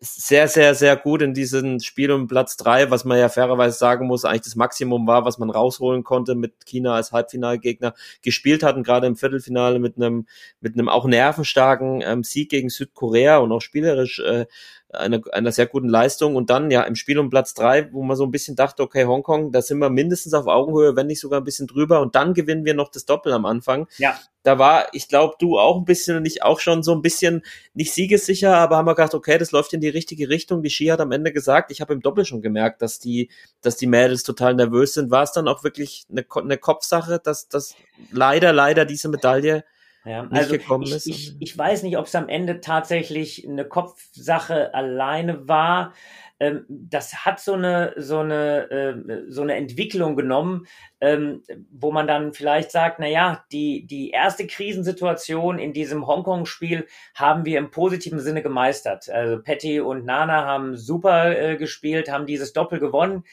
[SPEAKER 4] sehr, sehr, sehr gut in diesem Spiel um Platz drei, was man ja fairerweise sagen muss, eigentlich das Maximum war, was man rausholen konnte mit China als Halbfinalgegner gespielt hatten, gerade im Viertelfinale mit einem, mit einem auch nervenstarken ähm, Sieg gegen Südkorea und auch spielerisch äh, einer, einer sehr guten Leistung. Und dann ja im Spiel um Platz drei, wo man so ein bisschen dachte, okay, Hongkong, da sind wir mindestens auf Augenhöhe, wenn nicht sogar ein bisschen drüber. Und dann gewinnen wir noch das Doppel am Anfang.
[SPEAKER 1] Ja.
[SPEAKER 4] Da war, ich glaube, du auch ein bisschen und ich auch schon so ein bisschen nicht siegessicher, aber haben wir gedacht, okay, das läuft in die richtige Richtung. Die Ski hat am Ende gesagt, ich habe im Doppel schon gemerkt, dass die, dass die Mädels total nervös sind. War es dann auch wirklich eine, eine Kopfsache, dass, dass leider, leider diese Medaille
[SPEAKER 1] Ja,
[SPEAKER 4] nicht
[SPEAKER 1] also
[SPEAKER 4] gekommen
[SPEAKER 1] ich,
[SPEAKER 4] ist.
[SPEAKER 1] Ich, ich weiß nicht, ob es am Ende tatsächlich eine Kopfsache alleine war. Ähm, das hat so eine, so eine, äh, so eine Entwicklung genommen, ähm, wo man dann vielleicht sagt, na ja, die, die erste Krisensituation in diesem Hongkong-Spiel haben wir im positiven Sinne gemeistert. Also Patty und Nana haben super äh, gespielt, haben dieses Doppel gewonnen.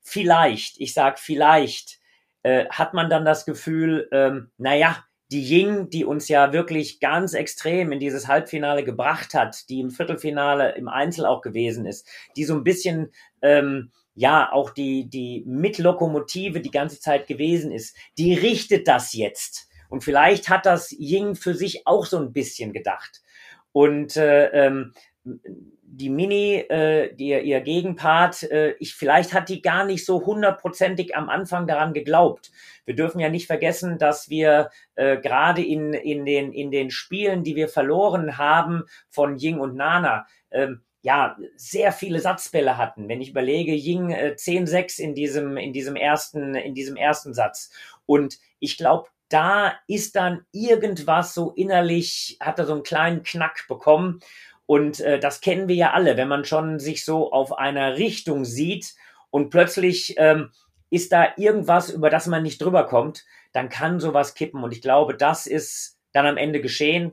[SPEAKER 1] Vielleicht, ich sag vielleicht, äh, hat man dann das Gefühl, ähm, naja, die Ying, die uns ja wirklich ganz extrem in dieses Halbfinale gebracht hat, die im Viertelfinale im Einzel auch gewesen ist, die so ein bisschen ähm, ja auch die die Mitlokomotive die ganze Zeit gewesen ist, die richtet das jetzt. Und vielleicht hat das Ying für sich auch so ein bisschen gedacht. Und äh, ähm, die Mini, äh, die, ihr Gegenpart, äh, ich, vielleicht hat die gar nicht so hundertprozentig am Anfang daran geglaubt. Wir dürfen ja nicht vergessen, dass wir äh, gerade in, in, den, in den Spielen, die wir verloren haben von Ying und Nana, ähm, ja, sehr viele Satzbälle hatten. Wenn ich überlege, Ying äh, 10-6 in diesem, in diesem ersten, in diesem ersten Satz. Und ich glaube, da ist dann irgendwas so innerlich, hat er so einen kleinen Knack bekommen. Und äh, das kennen wir ja alle, wenn man schon sich so auf einer Richtung sieht und plötzlich ähm, ist da irgendwas, über das man nicht drüber kommt, dann kann sowas kippen. Und ich glaube, das ist dann am Ende geschehen.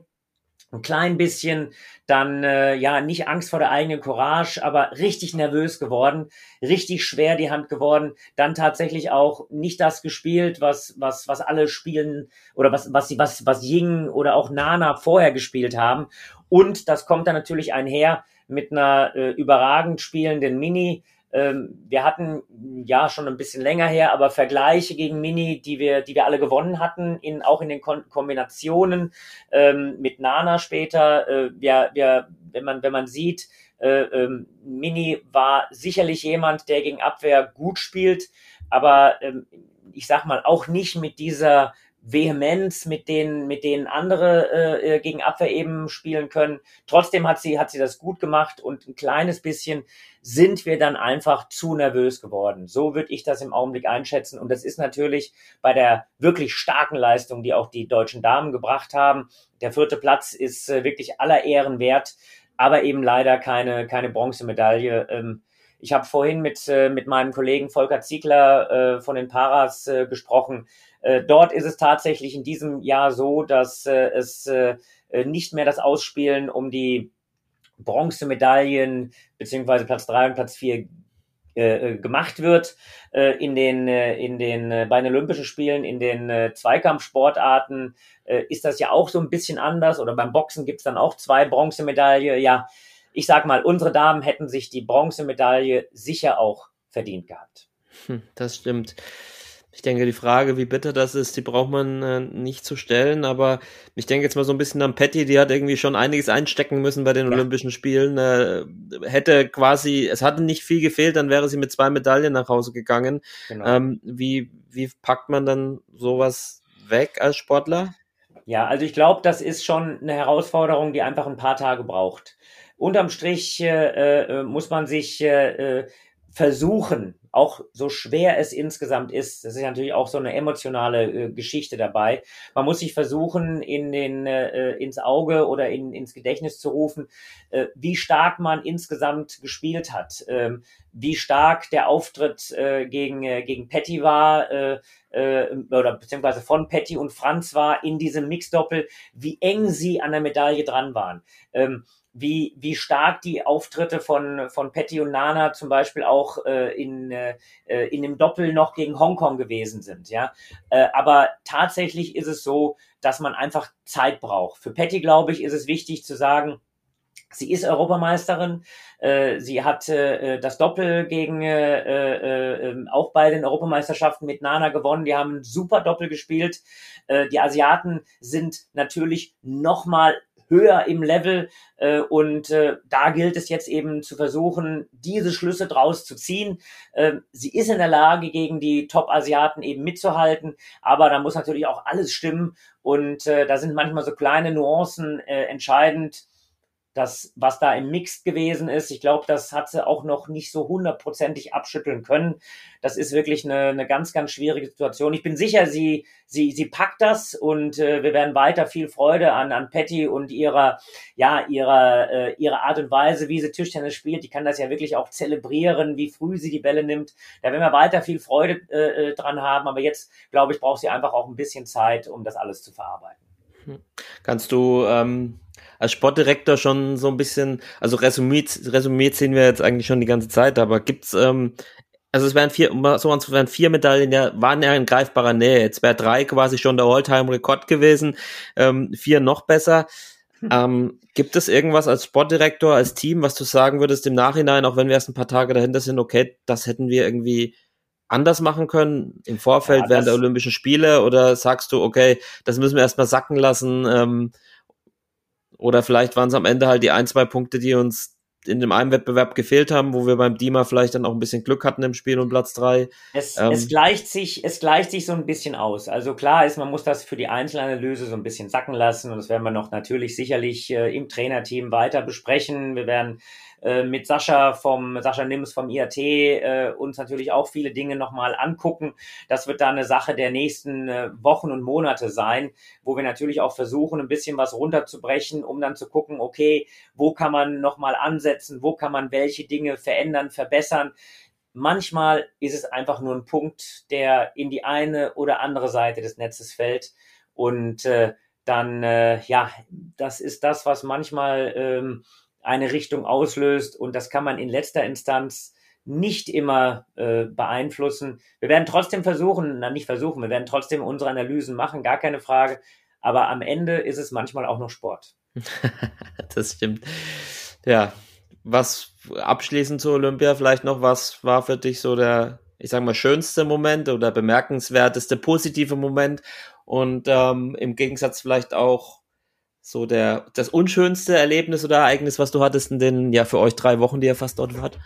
[SPEAKER 1] Ein klein bisschen, dann äh, ja nicht Angst vor der eigenen Courage, aber richtig nervös geworden, richtig schwer die Hand geworden, dann tatsächlich auch nicht das gespielt, was was was alle spielen oder was was was was Ying oder auch Nana vorher gespielt haben und das kommt dann natürlich einher mit einer äh, überragend spielenden Mini. Ähm, wir hatten ja schon ein bisschen länger her, aber Vergleiche gegen Mini, die wir, die wir alle gewonnen hatten, in, auch in den Kon Kombinationen ähm, mit Nana später. Äh, wir, wir, wenn man, wenn man sieht, äh, ähm, Mini war sicherlich jemand, der gegen Abwehr gut spielt, aber ähm, ich sag mal auch nicht mit dieser Vehemenz, mit denen, mit denen andere äh, äh, gegen Abwehr eben spielen können. Trotzdem hat sie, hat sie das gut gemacht und ein kleines bisschen sind wir dann einfach zu nervös geworden. So würde ich das im Augenblick einschätzen. Und das ist natürlich bei der wirklich starken Leistung, die auch die deutschen Damen gebracht haben. Der vierte Platz ist äh, wirklich aller Ehren wert, aber eben leider keine, keine Bronzemedaille. Ähm, ich habe vorhin mit, äh, mit meinem Kollegen Volker Ziegler äh, von den Paras äh, gesprochen. Äh, dort ist es tatsächlich in diesem Jahr so, dass äh, es äh, nicht mehr das Ausspielen um die Bronzemedaillen beziehungsweise Platz drei und Platz vier äh, gemacht wird in den in den bei den Olympischen Spielen in den Zweikampfsportarten ist das ja auch so ein bisschen anders oder beim Boxen gibt's dann auch zwei Bronzemedaille ja ich sag mal unsere Damen hätten sich die Bronzemedaille sicher auch verdient gehabt
[SPEAKER 4] Hm, das stimmt. Ich denke, die Frage, wie bitter das ist, die braucht man äh, nicht zu stellen, aber ich denke jetzt mal so ein bisschen an Patty, die hat irgendwie schon einiges einstecken müssen bei den
[SPEAKER 1] Ja.
[SPEAKER 4] Olympischen Spielen. Äh, hätte quasi, es hatte nicht viel gefehlt, dann wäre sie mit zwei Medaillen nach Hause gegangen.
[SPEAKER 1] genau.
[SPEAKER 4] Ähm, wie, wie packt man dann sowas weg als Sportler?
[SPEAKER 1] Ja, also ich glaube, das ist schon eine Herausforderung, die einfach ein paar Tage braucht. Unterm Strich äh, äh, muss man sich äh, äh, versuchen, auch so schwer es insgesamt ist, das ist natürlich auch so eine emotionale äh, Geschichte dabei. Man muss sich versuchen, in den, äh, ins Auge oder in, ins Gedächtnis zu rufen, äh, wie stark man insgesamt gespielt hat, ähm, wie stark der Auftritt äh, gegen, äh, gegen Petty war, äh, äh, oder beziehungsweise von Petty und Franz war in diesem Mixdoppel, wie eng sie an der Medaille dran waren. Ähm, wie, wie stark die Auftritte von, von Petty und Nana zum Beispiel auch äh, in, äh, in dem Doppel noch gegen Hongkong gewesen sind. Ja? Äh, aber tatsächlich ist es so, dass man einfach Zeit braucht. Für Petty, glaube ich, ist es wichtig zu sagen, Sie ist Europameisterin. Äh, sie hat äh, das Doppel gegen äh, äh, ähm, auch bei den Europameisterschaften mit Nana gewonnen. Die haben ein super Doppel gespielt. Äh, die Asiaten sind natürlich nochmal höher im Level äh, und äh, da gilt es jetzt eben zu versuchen, diese Schlüsse draus zu ziehen. Äh, sie ist in der Lage, gegen die Top-Asiaten eben mitzuhalten, aber da muss natürlich auch alles stimmen und äh, da sind manchmal so kleine Nuancen äh, entscheidend das, was da im Mixed gewesen ist, ich glaube, das hat sie auch noch nicht so hundertprozentig abschütteln können. Das ist wirklich eine, eine ganz, ganz schwierige Situation. Ich bin sicher, sie, sie, sie packt das und äh, wir werden weiter viel Freude an, an Patty und ihrer, ja, ihrer, äh, ihrer Art und Weise, wie sie Tischtennis spielt. Die kann das ja wirklich auch zelebrieren, wie früh sie die Bälle nimmt. Da werden wir weiter viel Freude äh, äh dran haben. Aber jetzt, glaube ich, braucht sie einfach auch ein bisschen Zeit, um das alles zu verarbeiten.
[SPEAKER 4] Kannst du ähm, als Sportdirektor schon so ein bisschen, also resümiert, resümiert sehen wir jetzt eigentlich schon die ganze Zeit, aber gibt's, ähm, also es wären vier, so es wären vier Medaillen, ja, waren ja in greifbarer Nähe. Jetzt wäre drei quasi schon der All-Time-Rekord gewesen, ähm, vier noch besser. Hm. Ähm, gibt es irgendwas als Sportdirektor, als Team, was du sagen würdest im Nachhinein, auch wenn wir erst ein paar Tage dahinter sind, okay, das hätten wir irgendwie anders machen können im Vorfeld ja, während der Olympischen Spiele oder sagst du, okay, das müssen wir erstmal sacken lassen, ähm, oder vielleicht waren es am Ende halt die ein, zwei Punkte, die uns in dem einen Wettbewerb gefehlt haben, wo wir beim Dima vielleicht dann auch ein bisschen Glück hatten im Spiel und Platz drei.
[SPEAKER 1] Es, ähm, es gleicht sich, es gleicht sich so ein bisschen aus. Also klar ist, man muss das für die Einzelanalyse so ein bisschen sacken lassen und das werden wir noch natürlich sicherlich äh, im Trainerteam weiter besprechen. Wir werden äh, mit Sascha vom Sascha Nims vom IAT äh, uns natürlich auch viele Dinge nochmal angucken. Das wird dann eine Sache der nächsten äh, Wochen und Monate sein, wo wir natürlich auch versuchen, ein bisschen was runterzubrechen, um dann zu gucken, okay, wo kann man nochmal ansetzen, wo kann man welche Dinge verändern, verbessern. Manchmal ist es einfach nur ein Punkt, der in die eine oder andere Seite des Netzes fällt. Und äh, dann, äh, ja, das ist das, was manchmal ähm, eine Richtung auslöst und das kann man in letzter Instanz nicht immer äh, beeinflussen. Wir werden trotzdem versuchen, na nicht versuchen, wir werden trotzdem unsere Analysen machen, gar keine Frage. Aber am Ende ist es manchmal auch noch Sport.
[SPEAKER 4] das stimmt. Ja, was abschließend zu Olympia vielleicht noch, was war für dich so der, ich sag mal, schönste Moment oder bemerkenswerteste positive Moment und ähm, im Gegensatz vielleicht auch so der, das unschönste Erlebnis oder Ereignis, was du hattest in den, ja, für euch drei Wochen, die ihr fast dort wart?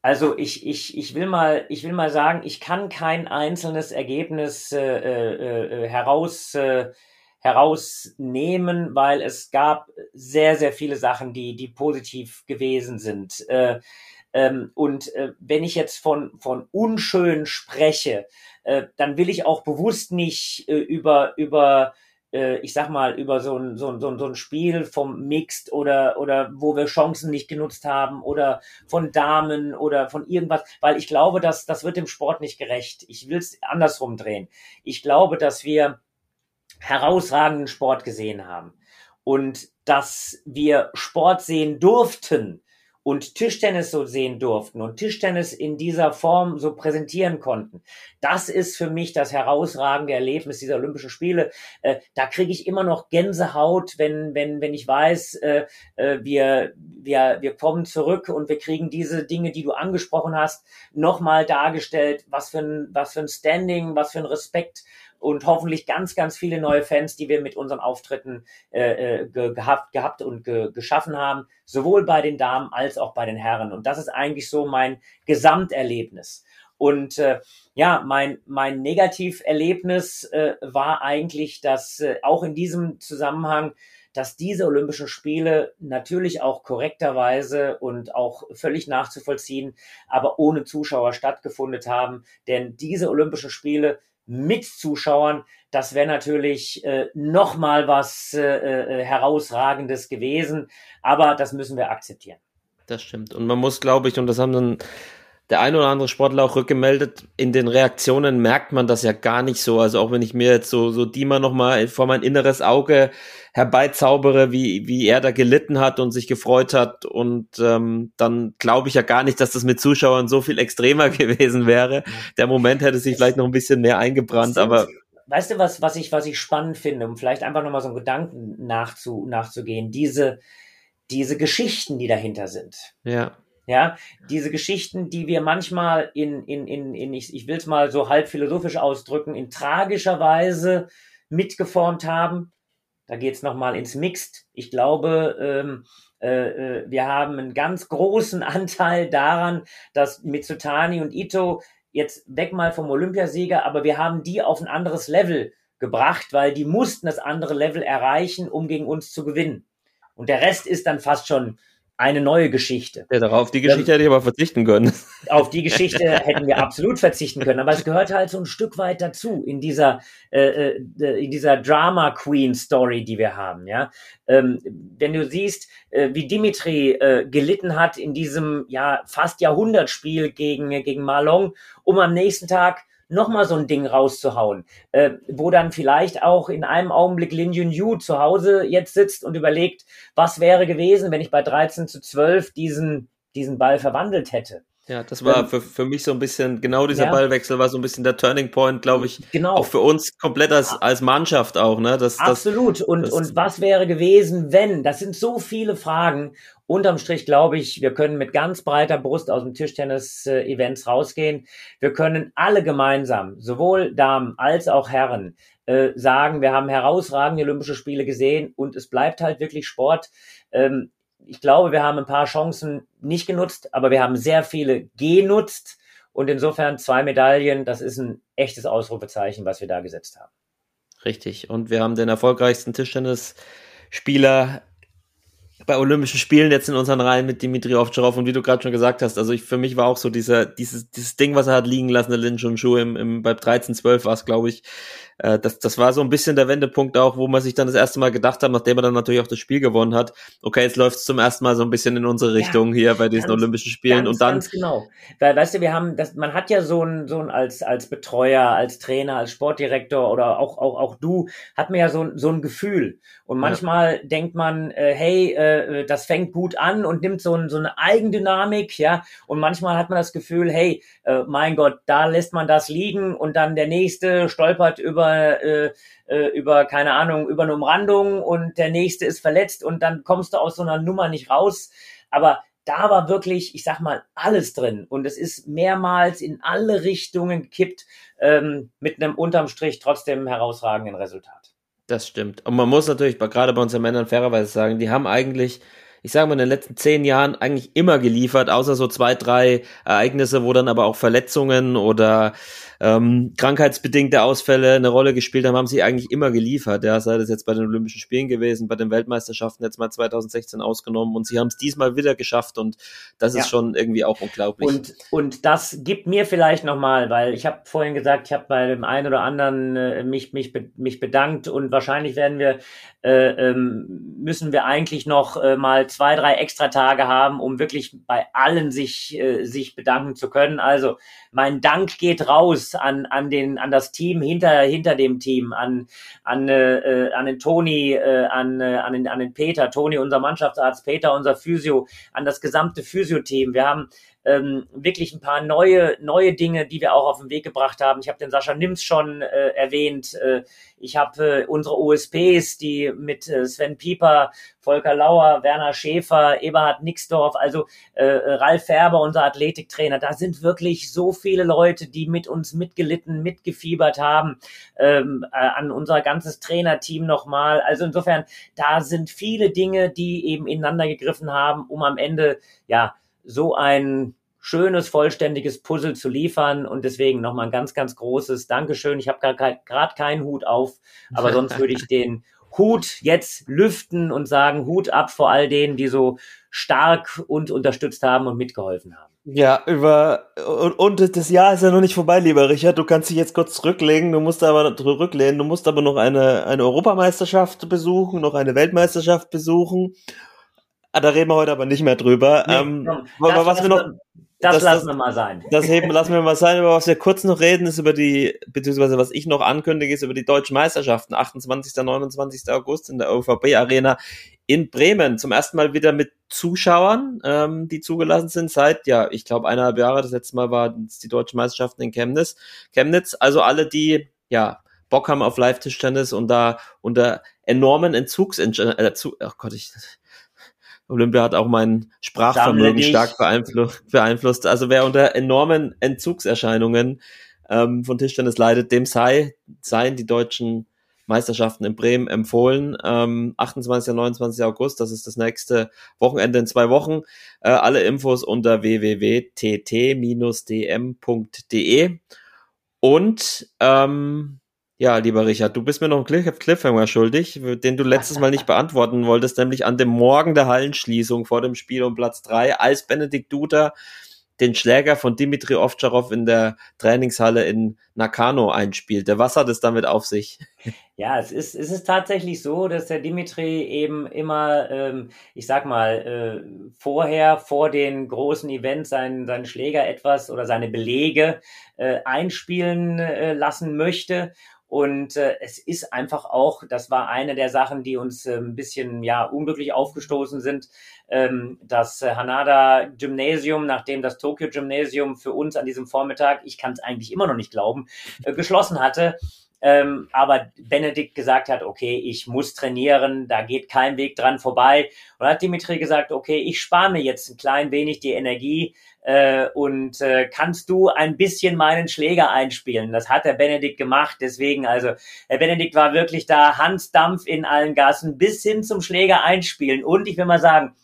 [SPEAKER 1] Also ich, ich, ich will mal, ich will mal sagen, ich kann kein einzelnes Ergebnis äh, äh, äh, heraus, äh, herausnehmen, weil es gab sehr, sehr viele Sachen, die, die positiv gewesen sind. Äh, ähm, und äh, wenn ich jetzt von, von unschön spreche, äh, dann will ich auch bewusst nicht äh, über, über äh, ich sag mal, über so ein, so ein, so ein, so ein Spiel vom Mixed oder, oder wo wir Chancen nicht genutzt haben oder von Damen oder von irgendwas, weil ich glaube, dass das wird dem Sport nicht gerecht. Ich will es andersrum drehen. Ich glaube, dass wir herausragenden Sport gesehen haben und dass wir Sport sehen durften, und Tischtennis so sehen durften und Tischtennis in dieser Form so präsentieren konnten. Das ist für mich das herausragende Erlebnis dieser Olympischen Spiele. Äh, da kriege ich immer noch Gänsehaut, wenn, wenn, wenn ich weiß, äh, äh, wir, wir, wir kommen zurück und wir kriegen diese Dinge, die du angesprochen hast, nochmal dargestellt. Was für ein, was für ein Standing, was für ein Respekt und hoffentlich ganz, ganz viele neue Fans, die wir mit unseren Auftritten äh, äh, ge gehabt, gehabt und ge geschaffen haben, sowohl bei den Damen als auch bei den Herren. Und das ist eigentlich so mein Gesamterlebnis. Und äh, ja, mein, mein Negativerlebnis äh, war eigentlich, dass äh, auch in diesem Zusammenhang, dass diese Olympischen Spiele natürlich auch korrekterweise und auch völlig nachzuvollziehen, aber ohne Zuschauer stattgefunden haben. Denn diese Olympischen Spiele mit Zuschauern, das wäre natürlich äh, nochmal was äh, äh, herausragendes gewesen, aber das müssen wir akzeptieren.
[SPEAKER 4] Das stimmt. Und man muss, glaube ich, und das haben dann der ein oder andere Sportler auch rückgemeldet, in den Reaktionen merkt man das ja gar nicht so. Also auch wenn ich mir jetzt so, so Dima nochmal vor mein inneres Auge herbeizaubere, wie, wie er da gelitten hat und sich gefreut hat. Und ähm, dann glaube ich ja gar nicht, dass das mit Zuschauern so viel extremer gewesen wäre. Der Moment hätte sich vielleicht noch ein bisschen mehr eingebrannt, aber.
[SPEAKER 1] Weißt du, was, was ich, was ich spannend finde, um vielleicht einfach nochmal so einen Gedanken nachzu, nachzugehen? Diese, diese Geschichten, die dahinter sind.
[SPEAKER 4] Ja.
[SPEAKER 1] Ja, diese Geschichten, die wir manchmal in, in, in, in ich, ich will es mal so halb philosophisch ausdrücken, in tragischer Weise mitgeformt haben. Da geht es nochmal ins Mixed. Ich glaube, ähm, äh, äh, wir haben einen ganz großen Anteil daran, dass Mitsutani und Ito jetzt weg mal vom Olympiasieger, aber wir haben die auf ein anderes Level gebracht, weil die mussten das andere Level erreichen, um gegen uns zu gewinnen. Und der Rest ist dann fast schon eine neue Geschichte.
[SPEAKER 4] Ja, darauf die Geschichte hätte ich aber verzichten können.
[SPEAKER 1] Auf die Geschichte hätten wir absolut verzichten können, aber es gehört halt so ein Stück weit dazu in dieser äh, äh, in dieser Drama Queen Story, die wir haben. Ja, ähm, wenn du siehst, äh, wie Dimitri äh, gelitten hat in diesem ja fast Jahrhundertspiel gegen gegen Malong, um am nächsten Tag nochmal so ein Ding rauszuhauen, äh, wo dann vielleicht auch in einem Augenblick Lin Yun Yu zu Hause jetzt sitzt und überlegt, was wäre gewesen, wenn ich bei 13 zu 12 diesen, diesen Ball verwandelt hätte.
[SPEAKER 4] Ja, das war für, für mich so ein bisschen, genau dieser
[SPEAKER 1] Ja.
[SPEAKER 4] Ballwechsel war so ein bisschen der Turning Point, glaube ich,
[SPEAKER 1] Genau.
[SPEAKER 4] auch für uns komplett als, als Mannschaft auch, ne? Das, das,
[SPEAKER 1] Absolut. Und,
[SPEAKER 4] das-
[SPEAKER 1] und was wäre gewesen, wenn? Das sind so viele Fragen. Unterm Strich glaube ich, wir können mit ganz breiter Brust aus dem Tischtennis-Events rausgehen. Wir können alle gemeinsam, sowohl Damen als auch Herren, äh, sagen, wir haben herausragende Olympische Spiele gesehen und es bleibt halt wirklich Sport. Ähm, ich glaube, wir haben ein paar Chancen nicht genutzt, aber wir haben sehr viele genutzt. Und insofern zwei Medaillen, das ist ein echtes Ausrufezeichen, was wir da gesetzt haben.
[SPEAKER 4] Richtig. Und wir haben den erfolgreichsten Tischtennisspieler bei Olympischen Spielen jetzt in unseren Reihen mit Dimitri Ovtcharov und wie du gerade schon gesagt hast, also ich, für mich war auch so dieser, dieses, dieses Ding, was er hat liegen lassen, der Lin Junju im, im, bei 13, 12 war es, glaube ich, äh, das, das war so ein bisschen der Wendepunkt auch, wo man sich dann das erste Mal gedacht hat, nachdem er dann natürlich auch das Spiel gewonnen hat, okay, jetzt läuft es zum ersten Mal so ein bisschen in unsere Richtung hier bei diesen
[SPEAKER 1] ganz-
[SPEAKER 4] Olympischen Spielen
[SPEAKER 1] Ganz,
[SPEAKER 4] und dann,
[SPEAKER 1] Ganz genau. Weil, weißt du, wir haben, das, man hat ja so ein, so ein als, als Betreuer, als Trainer, als Sportdirektor oder auch, auch, auch du, hat man ja so, ein- so ein Gefühl. Und manchmal denkt man, äh, hey, äh, das fängt gut an und nimmt so, ein, so eine Eigendynamik, ja. Und manchmal hat man das Gefühl, hey, äh, mein Gott, da lässt man das liegen und dann der nächste stolpert über, äh, äh, über, keine Ahnung, über eine Umrandung und der nächste ist verletzt und dann kommst du aus so einer Nummer nicht raus. Aber da war wirklich, ich sag mal, alles drin. Und es ist mehrmals in alle Richtungen gekippt, ähm, mit einem unterm Strich trotzdem herausragenden Resultat.
[SPEAKER 4] Das stimmt. Und man muss natürlich gerade bei unseren Männern fairerweise sagen, die haben eigentlich, ich sage mal, in den letzten zehn Jahren eigentlich immer geliefert, außer so zwei, drei Ereignisse, wo dann aber auch Verletzungen oder ähm, krankheitsbedingte Ausfälle eine Rolle gespielt haben, haben sie eigentlich immer geliefert. Ja, sei das jetzt bei den Olympischen Spielen gewesen, bei den Weltmeisterschaften jetzt mal 2016 ausgenommen und sie haben es diesmal wieder geschafft und das
[SPEAKER 1] Ja.
[SPEAKER 4] ist schon irgendwie auch unglaublich.
[SPEAKER 1] Und, und das gibt mir vielleicht nochmal, weil ich habe vorhin gesagt, ich habe bei dem einen oder anderen äh, mich, mich, mich bedankt und wahrscheinlich werden wir, äh, ähm, müssen wir eigentlich noch äh, mal zwei, drei extra Tage haben, um wirklich bei allen sich, äh, sich bedanken zu können. Also mein Dank geht raus an, an, den, an das Team hinter, hinter dem Team, an, an, äh, äh, an den Toni, äh, an, äh, an, den, an den Peter, Toni, unser Mannschaftsarzt, Peter, unser Physio, an das gesamte Physio-Team. Wir haben ähm, wirklich ein paar neue, neue Dinge, die wir auch auf den Weg gebracht haben. Ich habe den Sascha Nims schon äh, erwähnt. Äh, ich habe äh, unsere OSPs, die mit äh, Sven Pieper, Volker Lauer, Werner Schäfer, Eberhard Nixdorf, also äh, Ralf Färber, unser Athletiktrainer. Da sind wirklich so viele Leute, die mit uns mitgelitten, mitgefiebert haben, ähm, äh, an unser ganzes Trainerteam nochmal. Also insofern, da sind viele Dinge, die eben ineinander gegriffen haben, um am Ende, ja, so ein schönes, vollständiges Puzzle zu liefern. Und deswegen nochmal ein ganz, ganz großes Dankeschön. Ich habe gerade keinen Hut auf, aber sonst würde ich den Hut jetzt lüften und sagen, Hut ab vor all denen, die so stark und unterstützt haben und mitgeholfen haben.
[SPEAKER 4] Ja, über und, und das Jahr ist ja noch nicht vorbei, lieber Richard. Du kannst dich jetzt kurz zurücklegen, du musst aber zurücklehnen, du musst aber noch eine, eine Europameisterschaft besuchen, noch eine Weltmeisterschaft besuchen. Ah, da reden wir heute aber nicht mehr drüber.
[SPEAKER 1] Nee,
[SPEAKER 4] ähm, aber was wir noch,
[SPEAKER 1] das,
[SPEAKER 4] das-
[SPEAKER 1] lassen
[SPEAKER 4] das-
[SPEAKER 1] wir mal sein.
[SPEAKER 4] das heben lassen wir mal sein, über was wir kurz noch reden, ist über die, beziehungsweise was ich noch ankündige, ist über die deutschen Meisterschaften, 28. 29. August in der OVB Arena in Bremen. Zum ersten Mal wieder mit Zuschauern, ähm, die zugelassen sind seit, ja, ich glaube, eineinhalb Jahre. Das letzte Mal waren es die deutschen Meisterschaften in Chemnitz. Chemnitz, also alle, die, ja, Bock haben auf Live-Tischtennis und da unter enormen Entzugs, äh, zu, ach Gott, ich, Olympia hat auch mein Sprachvermögen stark beeinflusst, beeinflusst. Also wer unter enormen Entzugserscheinungen ähm, von Tischtennis leidet, dem sei, seien die deutschen Meisterschaften in Bremen empfohlen. Ähm, 28. und 29. August, das ist das nächste Wochenende in zwei Wochen. Äh, alle Infos unter www.tt-dm.de. Und ähm, ja, lieber Richard, du bist mir noch einen Cliffhanger schuldig, den du letztes Mal nicht beantworten wolltest, nämlich an dem Morgen der Hallenschließung vor dem Spiel um Platz drei, als Benedikt Duda den Schläger von Dimitri Ovtcharov in der Trainingshalle in Nakano einspielte. Was hat es damit auf sich?
[SPEAKER 1] Ja, es ist, es ist tatsächlich so, dass der Dimitri eben immer, ähm, ich sag mal, äh, vorher, vor den großen Events seinen, seinen Schläger etwas oder seine Belege äh, einspielen äh, lassen möchte. Und äh, es ist einfach auch, das war eine der Sachen, die uns äh, ein bisschen ja unglücklich aufgestoßen sind, ähm, das äh, Hanada Gymnasium, nachdem das Tokyo Gymnasium für uns an diesem Vormittag, ich kann es eigentlich immer noch nicht glauben, äh, geschlossen hatte. Ähm, aber Benedikt gesagt hat, okay, ich muss trainieren, da geht kein Weg dran vorbei. Und hat Dimitri gesagt, okay, ich spare mir jetzt ein klein wenig die Energie äh, und äh, kannst du ein bisschen meinen Schläger einspielen? Das hat der Benedikt gemacht. Deswegen, also der Benedikt war wirklich da, Hans Dampf in allen Gassen bis hin zum Schläger einspielen. Und ich will mal sagen,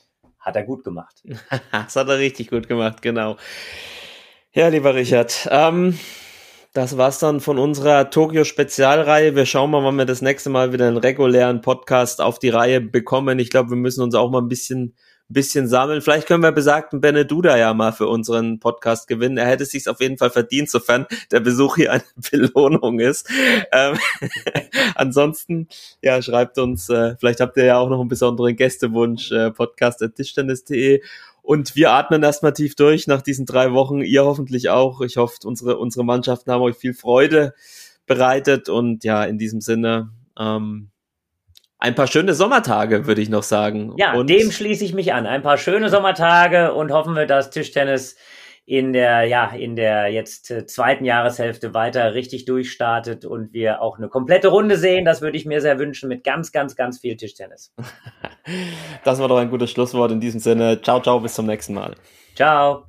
[SPEAKER 1] hat er gut gemacht.
[SPEAKER 4] das hat er richtig gut gemacht, genau. Ja, lieber Richard, ähm, das war's dann von unserer Tokio-Spezialreihe. Wir schauen mal, wann wir das nächste Mal wieder einen regulären Podcast auf die Reihe bekommen. Ich glaube, wir müssen uns auch mal ein bisschen bisschen sammeln. Vielleicht können wir besagten Beneduda ja mal für unseren Podcast gewinnen. Er hätte sich auf jeden Fall verdient, sofern der Besuch hier eine Belohnung ist. Ähm, ansonsten, ja, schreibt uns, äh, vielleicht habt ihr ja auch noch einen besonderen Gästewunsch, äh, podcast.tischtennis.de. Und wir atmen erstmal tief durch nach diesen drei Wochen. Ihr hoffentlich auch. Ich hoffe, unsere, unsere Mannschaften haben euch viel Freude bereitet. Und ja, in diesem Sinne, ähm, ein paar schöne Sommertage, würde ich noch sagen.
[SPEAKER 1] Ja, und dem schließe ich mich an. Ein paar schöne Sommertage und hoffen wir, dass Tischtennis in der, ja, in der jetzt äh, zweiten Jahreshälfte weiter richtig durchstartet und wir auch eine komplette Runde sehen. Das würde ich mir sehr wünschen mit ganz, ganz, ganz viel Tischtennis.
[SPEAKER 4] Das war doch ein gutes Schlusswort in diesem Sinne. Ciao, ciao, bis zum nächsten Mal.
[SPEAKER 1] Ciao.